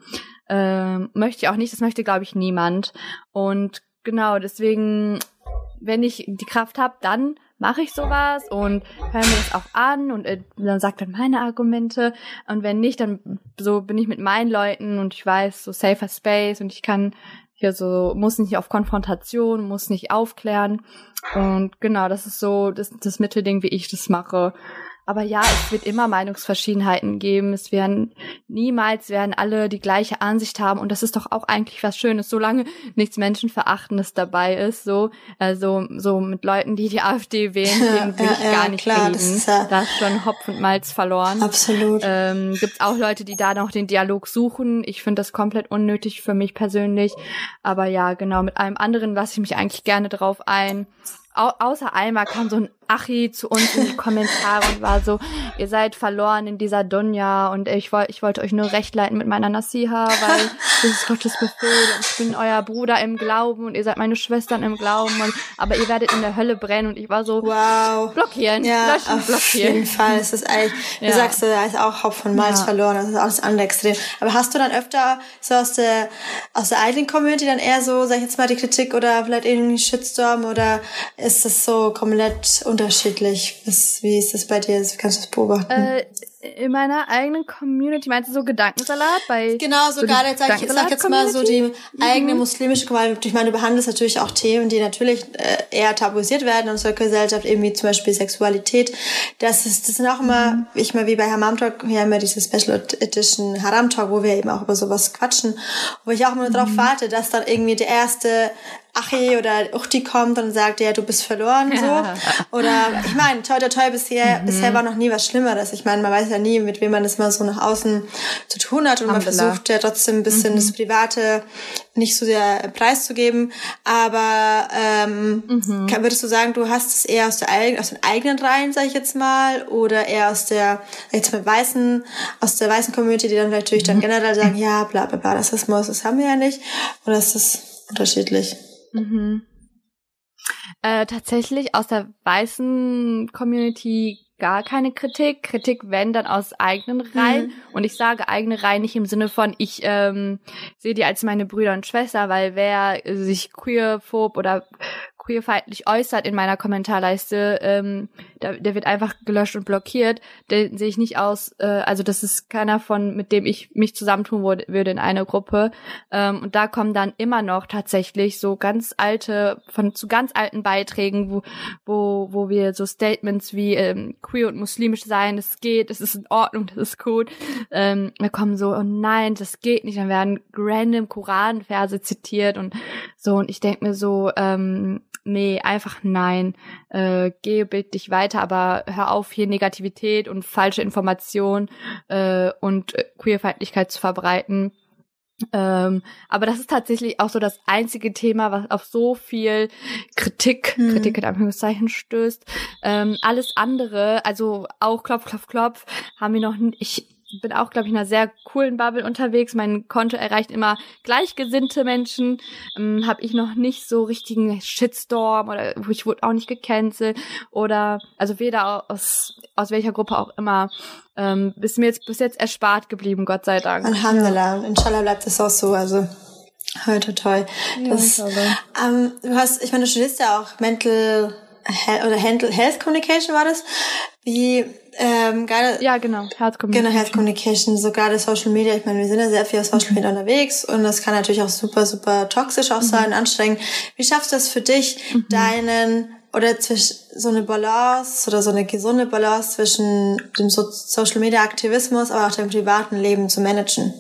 Ähm, möchte ich auch nicht, das möchte, glaube ich, niemand. Und genau, deswegen, wenn ich die Kraft habe, dann mache ich sowas und höre mir das auch an und äh, dann sagt dann meine Argumente und wenn nicht, dann so bin ich mit meinen Leuten und ich weiß so safer Space und ich kann hier so, muss nicht auf Konfrontation, muss nicht aufklären. Und genau, das ist so das, das Mittelding, wie ich das mache. Aber ja, es wird immer Meinungsverschiedenheiten geben. Es werden niemals werden alle die gleiche Ansicht haben. Und das ist doch auch eigentlich was Schönes, solange nichts Menschenverachtendes dabei ist. So, also so mit Leuten, die die AfD wählen, ja, will ja, ich ja, gar nicht klar, reden. Das ist, ja da ist schon Hopf und Malz verloren. Absolut. Ähm, Gibt auch Leute, die da noch den Dialog suchen. Ich finde das komplett unnötig für mich persönlich. Aber ja, genau, mit allem anderen lasse ich mich eigentlich gerne drauf ein. Au außer einmal kam so ein Achi zu uns in die Kommentare und war so, ihr seid verloren in dieser Dunja und ich, wollte ich wollte euch nur recht leiten mit meiner Nasiha, weil das ist Gottes Befehl und ich bin euer Bruder im Glauben und ihr seid meine Schwestern im Glauben und aber ihr werdet in der Hölle brennen und ich war so, wow. blockieren, ja, löschen, auf blockieren. jeden Fall, es ist eigentlich, ja. du sagst, da ist auch Haupt von Malz ja. verloren, das ist auch das andere Extrem. Aber hast du dann öfter so aus der, aus der eigenen Community dann eher so, sag ich jetzt mal, die Kritik oder vielleicht irgendwie Shitstorm oder ist das so komplett unterschiedlich. Was, wie ist das bei dir? Kannst du das beobachten? Äh, in meiner eigenen Community, meinst du so Gedankensalat? Bei genau, so, so gerade jetzt sag ich, sag jetzt mal so die mhm. eigene muslimische Community. Ich meine, du behandelst natürlich auch Themen, die natürlich äh, eher tabuisiert werden in unserer Gesellschaft, eben wie zum Beispiel Sexualität. Das ist, das sind auch immer, mhm. ich mal wie bei Haram Talk, wir haben immer diese Special Edition Haram Talk, wo wir eben auch über sowas quatschen, wo ich auch immer mhm. darauf warte, dass dann irgendwie der erste Achi oder Uchti kommt und sagt, ja, du bist verloren, so. Ja. Oder, ich meine, toi, toi, toi, bisher, mhm. bisher war noch nie was Schlimmeres. Ich meine, man weiß ja nie, mit wem man das mal so nach außen zu tun hat und man versucht ja trotzdem ein bisschen mhm. das Private nicht so sehr preiszugeben. Aber, ähm, mhm. würdest du sagen, du hast es eher aus, der, aus den eigenen Reihen, sag ich jetzt mal, oder eher aus der, jetzt mal weißen, aus der weißen Community, die dann natürlich dann mhm. generell sagen, ja, bla, bla, bla, Rassismus, das haben wir ja nicht. Oder ist das unterschiedlich? Mhm. Äh, tatsächlich aus der weißen Community gar keine Kritik. Kritik, wenn, dann aus eigenen Reihen. Mhm. Und ich sage eigene Reihen nicht im Sinne von, ich ähm, sehe die als meine Brüder und Schwester, weil wer sich queerphob oder queerfeindlich äußert in meiner Kommentarleiste, ähm, der, der wird einfach gelöscht und blockiert. Den sehe ich nicht aus, äh, also das ist keiner von, mit dem ich mich zusammentun würde in eine Gruppe. Ähm, und da kommen dann immer noch tatsächlich so ganz alte, von zu ganz alten Beiträgen, wo, wo, wo wir so Statements wie ähm, queer und muslimisch sein, das geht, das ist in Ordnung, das ist cool. Ähm, da kommen so, oh nein, das geht nicht. Dann werden random Koranverse zitiert und so. Und ich denke mir so, ähm, nee, einfach nein. Äh, geh bitte dich weiter, aber hör auf, hier Negativität und falsche Informationen äh, und äh, Queerfeindlichkeit zu verbreiten. Ähm, aber das ist tatsächlich auch so das einzige Thema, was auf so viel Kritik, hm. Kritik in Anführungszeichen stößt. Ähm, alles andere, also auch Klopf, Klopf, Klopf, haben wir noch nicht, bin auch, glaube ich, in einer sehr coolen Bubble unterwegs. Mein Konto erreicht immer gleichgesinnte Menschen. Ähm, Habe ich noch nicht so richtigen Shitstorm oder ich wurde auch nicht gecancelt oder also weder aus aus welcher Gruppe auch immer. Ähm, ist mir jetzt bis jetzt erspart geblieben, Gott sei Dank. Alhamdulillah. Inshallah bleibt es auch so. Also heute toll. Das, ja, ähm, du hast, ich meine, du studierst ja auch Mental oder Health Communication war das. Wie ähm, gerade ja genau Health Communication. Genau Health Communication, so gerade Social Media. Ich meine, wir sind ja sehr viel auf Social Media mhm. unterwegs und das kann natürlich auch super super toxisch auch mhm. sein, anstrengend. Wie schaffst du es für dich, mhm. deinen oder zwischen so eine Balance oder so eine gesunde Balance zwischen dem so Social Media Aktivismus, aber auch dem privaten Leben zu managen?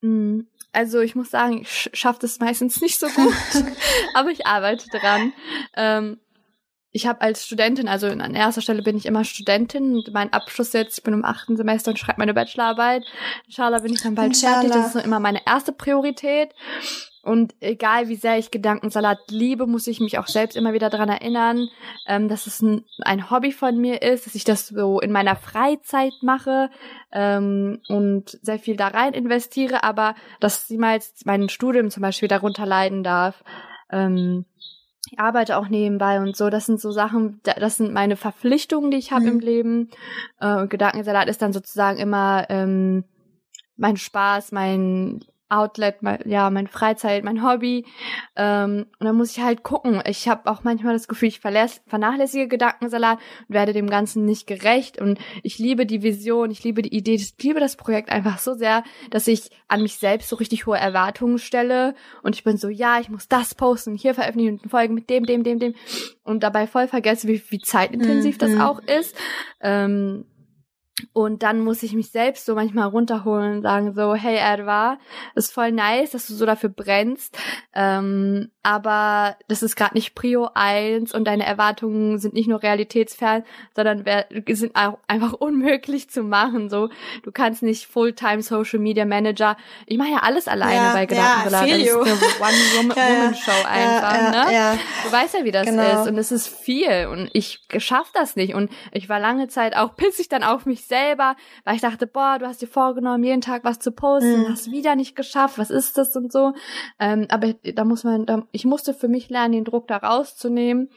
Mm, also ich muss sagen, ich schaffe das meistens nicht so gut, aber ich arbeite dran. Ähm, ich habe als Studentin, also an erster Stelle bin ich immer Studentin und mein Abschluss jetzt, ich bin im achten Semester und schreibe meine Bachelorarbeit. Inshallah bin ich dann bald Inshallah. fertig. Das ist immer meine erste Priorität. Und egal wie sehr ich Gedankensalat liebe, muss ich mich auch selbst immer wieder dran erinnern, ähm, dass es ein, ein, Hobby von mir ist, dass ich das so in meiner Freizeit mache ähm, und sehr viel da rein investiere, aber dass niemals mein Studium zum Beispiel darunter leiden darf. Ähm, ich arbeite auch nebenbei und so. Das sind so Sachen, das sind meine Verpflichtungen, die ich habe mhm. im Leben. Äh, Gedankensalat ist dann sozusagen immer ähm, mein Spaß, mein Outlet, mein, ja, mein Freizeit, mein Hobby. Ähm, und dann muss ich halt gucken. Ich habe auch manchmal das Gefühl, ich vernachlässige Gedankensalat und werde dem Ganzen nicht gerecht. Und ich liebe die Vision, ich liebe die Idee, ich liebe das Projekt einfach so sehr, dass ich an mich selbst so richtig hohe Erwartungen stelle. Und ich bin so, ja, ich muss das posten, hier veröffentlichen und folgen mit dem, dem, dem, dem. Und dabei voll vergesse, wie, wie zeitintensiv mhm. das auch ist. Ähm, und dann muss ich mich selbst so manchmal runterholen und sagen so, hey Erwa, ist voll nice, dass du so dafür brennst, ähm, aber das ist gerade nicht Prio 1 und deine Erwartungen sind nicht nur realitätsfern, sondern sind auch einfach unmöglich zu machen. So, du kannst nicht Fulltime Social Media Manager. Ich mache ja alles alleine ja, bei Gedankensalat. Ja, das ist eine One-Woman-Show ja, einfach. ne? Du weißt ja, wie das genau. ist und es ist viel und ich schaff das nicht und ich war lange Zeit auch pissig dann auf mich selber, weil ich dachte, boah, du hast dir vorgenommen, jeden Tag was zu posten, mhm. hast wieder nicht geschafft, was ist das und so. Ähm, aber da muss man, da, ich musste für mich lernen, den Druck da rauszunehmen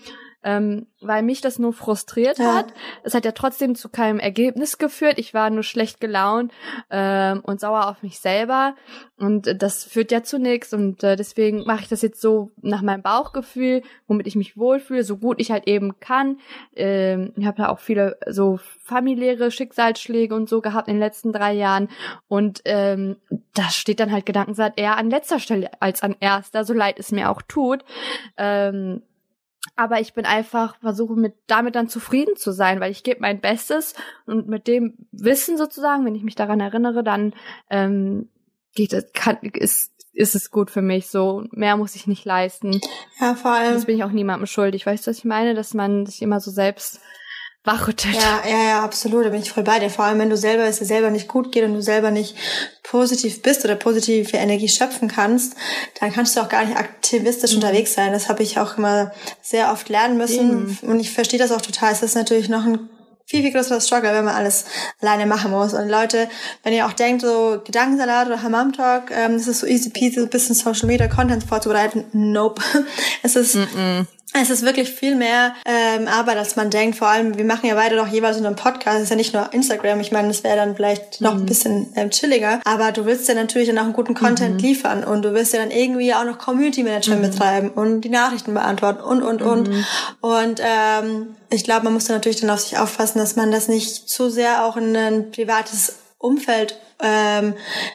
ähm, weil mich das nur frustriert ja. hat. Es hat ja trotzdem zu keinem Ergebnis geführt. Ich war nur schlecht gelaunt ähm, und sauer auf mich selber und äh, das führt ja zu nichts und äh, deswegen mache ich das jetzt so nach meinem Bauchgefühl, womit ich mich wohlfühle, so gut ich halt eben kann. Ähm, ich habe ja auch viele so familiäre Schicksalsschläge und so gehabt in den letzten drei Jahren und ähm, das steht dann halt Gedankensat eher an letzter Stelle als an erster, so leid es mir auch tut. Ähm, aber ich bin einfach versuche mit damit dann zufrieden zu sein, weil ich gebe mein Bestes und mit dem Wissen sozusagen, wenn ich mich daran erinnere, dann ähm, geht es kann ist ist es gut für mich so mehr muss ich nicht leisten. Ja, vor allem. Das bin ich auch niemandem schuldig. Weißt du, was ich meine, dass man sich immer so selbst wachrüttelt. Ja, ja, ja, absolut. Da bin ich voll bei dir. Vor allem, wenn du selber es dir selber nicht gut geht und du selber nicht positiv bist oder positive Energie schöpfen kannst, dann kannst du auch gar nicht aktivistisch mhm. unterwegs sein. Das habe ich auch immer sehr oft lernen müssen. Mhm. Und ich verstehe das auch total. Es ist natürlich noch ein viel, viel größerer Struggle, wenn man alles alleine machen muss. Und Leute, wenn ihr auch denkt, so Gedankensalat oder Hammam Talk, ähm, das ist so easy peasy, so ein bisschen Social Media Content vorzubereiten. Nope. Es ist mm -mm. Es ist wirklich viel mehr ähm, Arbeit, als man denkt. Vor allem, wir machen ja beide doch jeweils einen Podcast. Es ist ja nicht nur Instagram. Ich meine, das wäre dann vielleicht noch mhm. ein bisschen ähm, chilliger. Aber du willst ja natürlich dann auch einen guten Content mhm. liefern und du willst ja dann irgendwie auch noch Community Management mhm. betreiben und die Nachrichten beantworten und, und, und. Mhm. Und ähm, ich glaube, man muss dann natürlich dann auf sich aufpassen, dass man das nicht zu sehr auch in ein privates Umfeld ähm,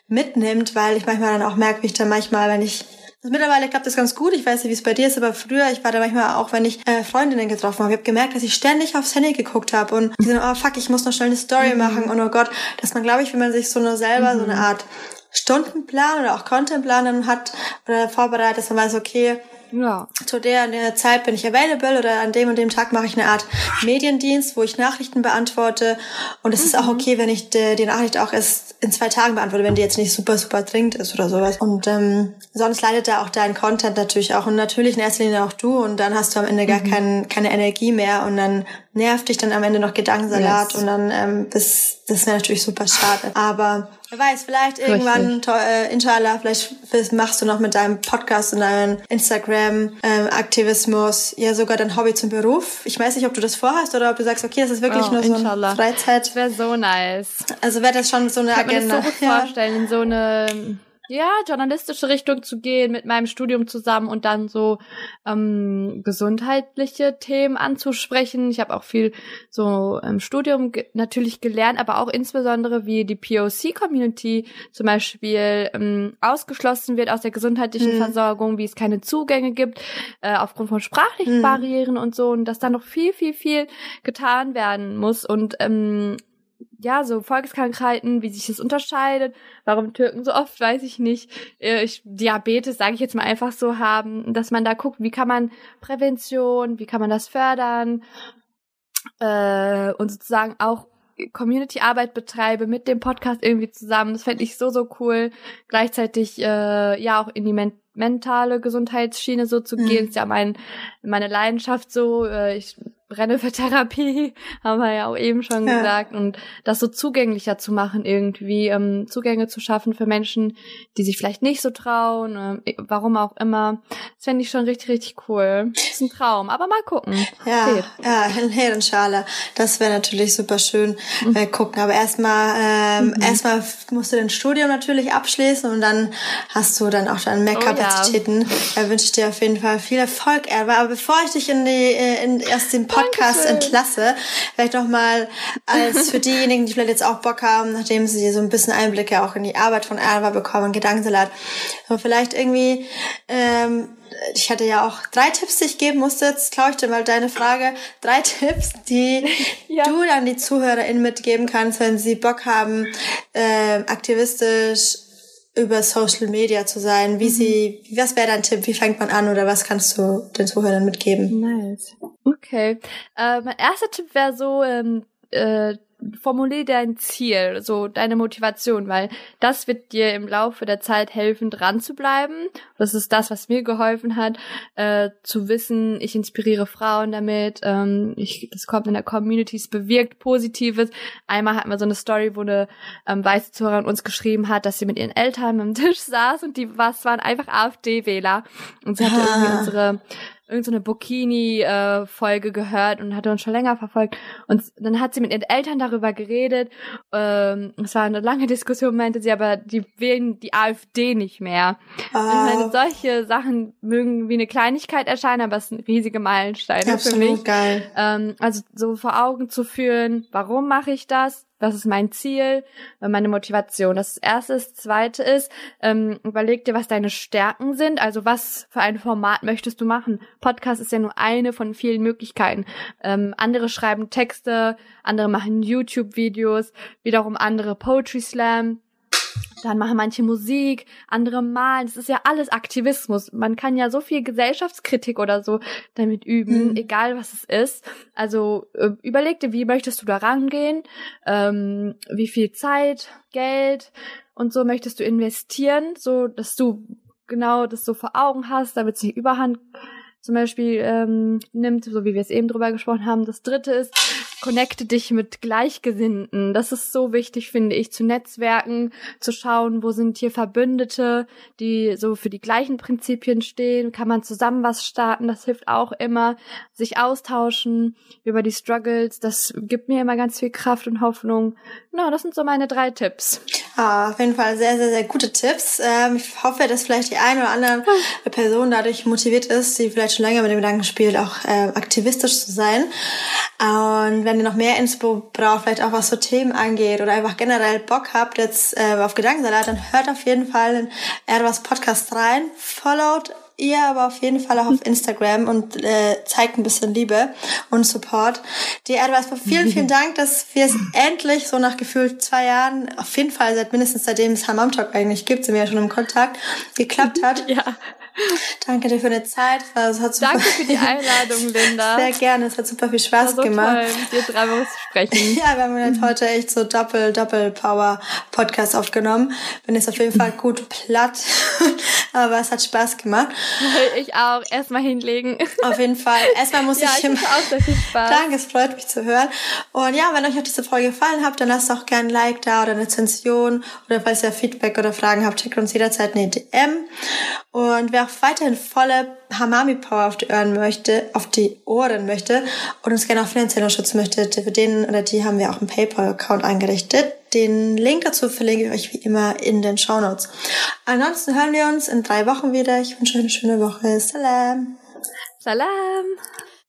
mitnimmt, weil ich manchmal dann auch merke, wie ich dann manchmal, wenn ich also mittlerweile klappt das ganz gut. Ich weiß nicht, wie es bei dir ist, aber früher, ich war da manchmal auch, wenn ich äh, Freundinnen getroffen habe, ich habe gemerkt, dass ich ständig aufs Handy geguckt habe und ich so, oh fuck, ich muss noch schnell eine Story mhm. machen und oh Gott, dass man, glaube ich, wenn man sich so nur selber mhm. so eine. Art Stundenplan oder auch Contentplan dann hat oder vorbereitet, dass man weiß, okay, ja. Zu der und der Zeit bin ich available oder an dem und dem Tag mache ich eine Art Mediendienst, wo ich Nachrichten beantworte. Und es mhm. ist auch mhm. okay, wenn ich die, die, Nachricht auch erst in zwei Tagen beantworte, wenn die jetzt nicht super, super dringend ist oder sowas. Und ähm, sonst leidet da auch dein Content natürlich auch. Und natürlich in erster Linie auch du. Und dann hast du am Ende gar mhm. kein, keine Energie mehr. Und dann nervt dich dann am Ende noch Gedankensalat. Yes. Und dann ähm, bist, das wäre natürlich super schade. Aber Wer weiß, vielleicht irgendwann, äh, inshallah, vielleicht machst du noch mit deinem Podcast und deinem Instagram-Aktivismus ähm, ja sogar dein Hobby zum Beruf. Ich weiß nicht, ob du das vorhast oder ob du sagst, okay, das ist wirklich oh, nur so eine Freizeit. Das wäre so nice. Also wäre das schon so eine ich Agenda. Mir das so gut ja. vorstellen, so eine ja, journalistische Richtung zu gehen mit meinem Studium zusammen und dann so ähm, gesundheitliche Themen anzusprechen. Ich habe auch viel so im Studium ge natürlich gelernt, aber auch insbesondere wie die POC-Community zum Beispiel ähm, ausgeschlossen wird aus der gesundheitlichen mhm. Versorgung, wie es keine Zugänge gibt äh, aufgrund von sprachlichen mhm. Barrieren und so und dass da noch viel, viel, viel getan werden muss und ähm, ja, so Volkskrankheiten, wie sich das unterscheidet, warum Türken so oft, weiß ich nicht, äh, ich, Diabetes, sage ich jetzt mal einfach so haben, dass man da guckt, wie kann man Prävention, wie kann man das fördern äh, und sozusagen auch Community-Arbeit betreibe mit dem Podcast irgendwie zusammen. Das fände ich so, so cool. Gleichzeitig äh, ja auch in die Men mentale Gesundheitsschiene so zu gehen, mhm. ist ja mein, meine Leidenschaft so. Äh, ich brenne für Therapie, haben wir ja auch eben schon ja. gesagt. Und das so zugänglicher zu machen, irgendwie, ähm, Zugänge zu schaffen für Menschen, die sich vielleicht nicht so trauen, äh, warum auch immer. Das fände ich schon richtig, richtig cool. Das ist ein Traum, aber mal gucken. Ja, ja, Herrenschale. Das wäre natürlich super schön. Mhm. Äh, gucken. Aber erstmal, ähm, mhm. erstmal musst du dein Studium natürlich abschließen und dann hast du dann auch deine mehr Kapazitäten. Oh, ja. Da wünsche ich dir auf jeden Fall viel Erfolg, Erwa. Aber bevor ich dich in die, äh, in erst den Podcast Podcast entlasse, vielleicht noch mal als für diejenigen, die vielleicht jetzt auch Bock haben, nachdem sie so ein bisschen Einblicke auch in die Arbeit von Alva bekommen, Gedankensalat, und vielleicht irgendwie ähm, ich hatte ja auch drei Tipps, die ich geben musste. Jetzt klaue ich dir mal deine Frage. Drei Tipps, die ja. du dann die ZuhörerInnen mitgeben kannst, wenn sie Bock haben, äh, aktivistisch über Social Media zu sein. Wie mhm. sie, was wäre dein Tipp? Wie fängt man an oder was kannst du den Zuhörern mitgeben? Nice. Okay. Äh, mein erster Tipp wäre so, ähm, äh, formulier dein Ziel, so deine Motivation, weil das wird dir im Laufe der Zeit helfen, dran zu bleiben. Das ist das, was mir geholfen hat, äh, zu wissen, ich inspiriere Frauen damit, ähm, ich, das kommt in der Community, es bewirkt Positives. Einmal hatten wir so eine Story, wo eine ähm, weiße Zuhörerin uns geschrieben hat, dass sie mit ihren Eltern am Tisch saß und die was waren einfach AfD-Wähler und sie hatte ah. irgendwie unsere irgendeine so Bikini-Folge äh, gehört und hatte uns schon länger verfolgt. Und dann hat sie mit ihren Eltern darüber geredet. Ähm, es war eine lange Diskussion, meinte sie, aber die wählen die AfD nicht mehr. Ah. Ich meine, solche Sachen mögen wie eine Kleinigkeit erscheinen, aber es sind riesige Meilensteine Absolut für mich. Geil. Ähm, also so vor Augen zu führen, warum mache ich das? Was ist mein Ziel, meine Motivation. Das erste ist. Zweite ist, ähm, überleg dir, was deine Stärken sind. Also was für ein Format möchtest du machen? Podcast ist ja nur eine von vielen Möglichkeiten. Ähm, andere schreiben Texte, andere machen YouTube-Videos, wiederum andere Poetry Slam dann machen manche Musik, andere malen. Das ist ja alles Aktivismus. Man kann ja so viel Gesellschaftskritik oder so damit üben, mhm. egal was es ist. Also äh, überleg dir, wie möchtest du da rangehen? Ähm, wie viel Zeit, Geld und so möchtest du investieren, so dass du genau das so vor Augen hast, damit es nicht überhand zum Beispiel ähm, nimmt, so wie wir es eben drüber gesprochen haben. Das dritte ist, connecte dich mit Gleichgesinnten. Das ist so wichtig, finde ich, zu netzwerken, zu schauen, wo sind hier Verbündete, die so für die gleichen Prinzipien stehen. Kann man zusammen was starten? Das hilft auch immer. Sich austauschen über die Struggles. Das gibt mir immer ganz viel Kraft und Hoffnung. Na, no, das sind so meine drei Tipps. Ah, auf jeden Fall sehr, sehr, sehr gute Tipps. Ähm, ich hoffe, dass vielleicht die eine oder andere Person dadurch motiviert ist, die vielleicht schon länger mit dem Gedanken spielt, auch äh, aktivistisch zu sein. Und wenn ihr noch mehr Inspo braucht, vielleicht auch was so Themen angeht oder einfach generell Bock habt jetzt äh, auf Gedankensalat, dann hört auf jeden Fall in Erdwas Podcast rein, followt ihr aber auf jeden Fall auch auf Instagram und äh, zeigt ein bisschen Liebe und Support. Die Erdwas, vielen, vielen Dank, dass wir es endlich so nach gefühlt zwei Jahren, auf jeden Fall seit mindestens seitdem es Hammam Talk eigentlich gibt, sind wir ja schon im Kontakt, geklappt hat. Ja. Danke dir für deine Zeit. Es hat super Danke für die Einladung, Linda. Sehr gerne. Es hat super viel Spaß so gemacht. Toll, mit dir dreimal zu sprechen. ja, wir haben jetzt heute echt so Doppel, Doppel Power Podcast aufgenommen. Bin jetzt auf jeden Fall gut platt. Aber es hat Spaß gemacht. Ich auch. Erstmal hinlegen. Auf jeden Fall. Erstmal muss ja, ich, ich auch sehr viel Spaß. Danke, es freut mich zu hören. Und ja, wenn euch auch diese Folge gefallen hat, dann lasst auch gerne ein Like da oder eine Zension. Oder falls ihr Feedback oder Fragen habt, schickt uns jederzeit eine DM. Und wer auch weiterhin volle Hamami Power auf die Ohren möchte, auf die Ohren möchte und uns gerne auch finanziell unterstützen möchte, für den oder die haben wir auch einen PayPal-Account eingerichtet. Den Link dazu verlinke ich euch wie immer in den Show Notes. Ansonsten hören wir uns in drei Wochen wieder. Ich wünsche euch eine schöne Woche. Salam. Salam.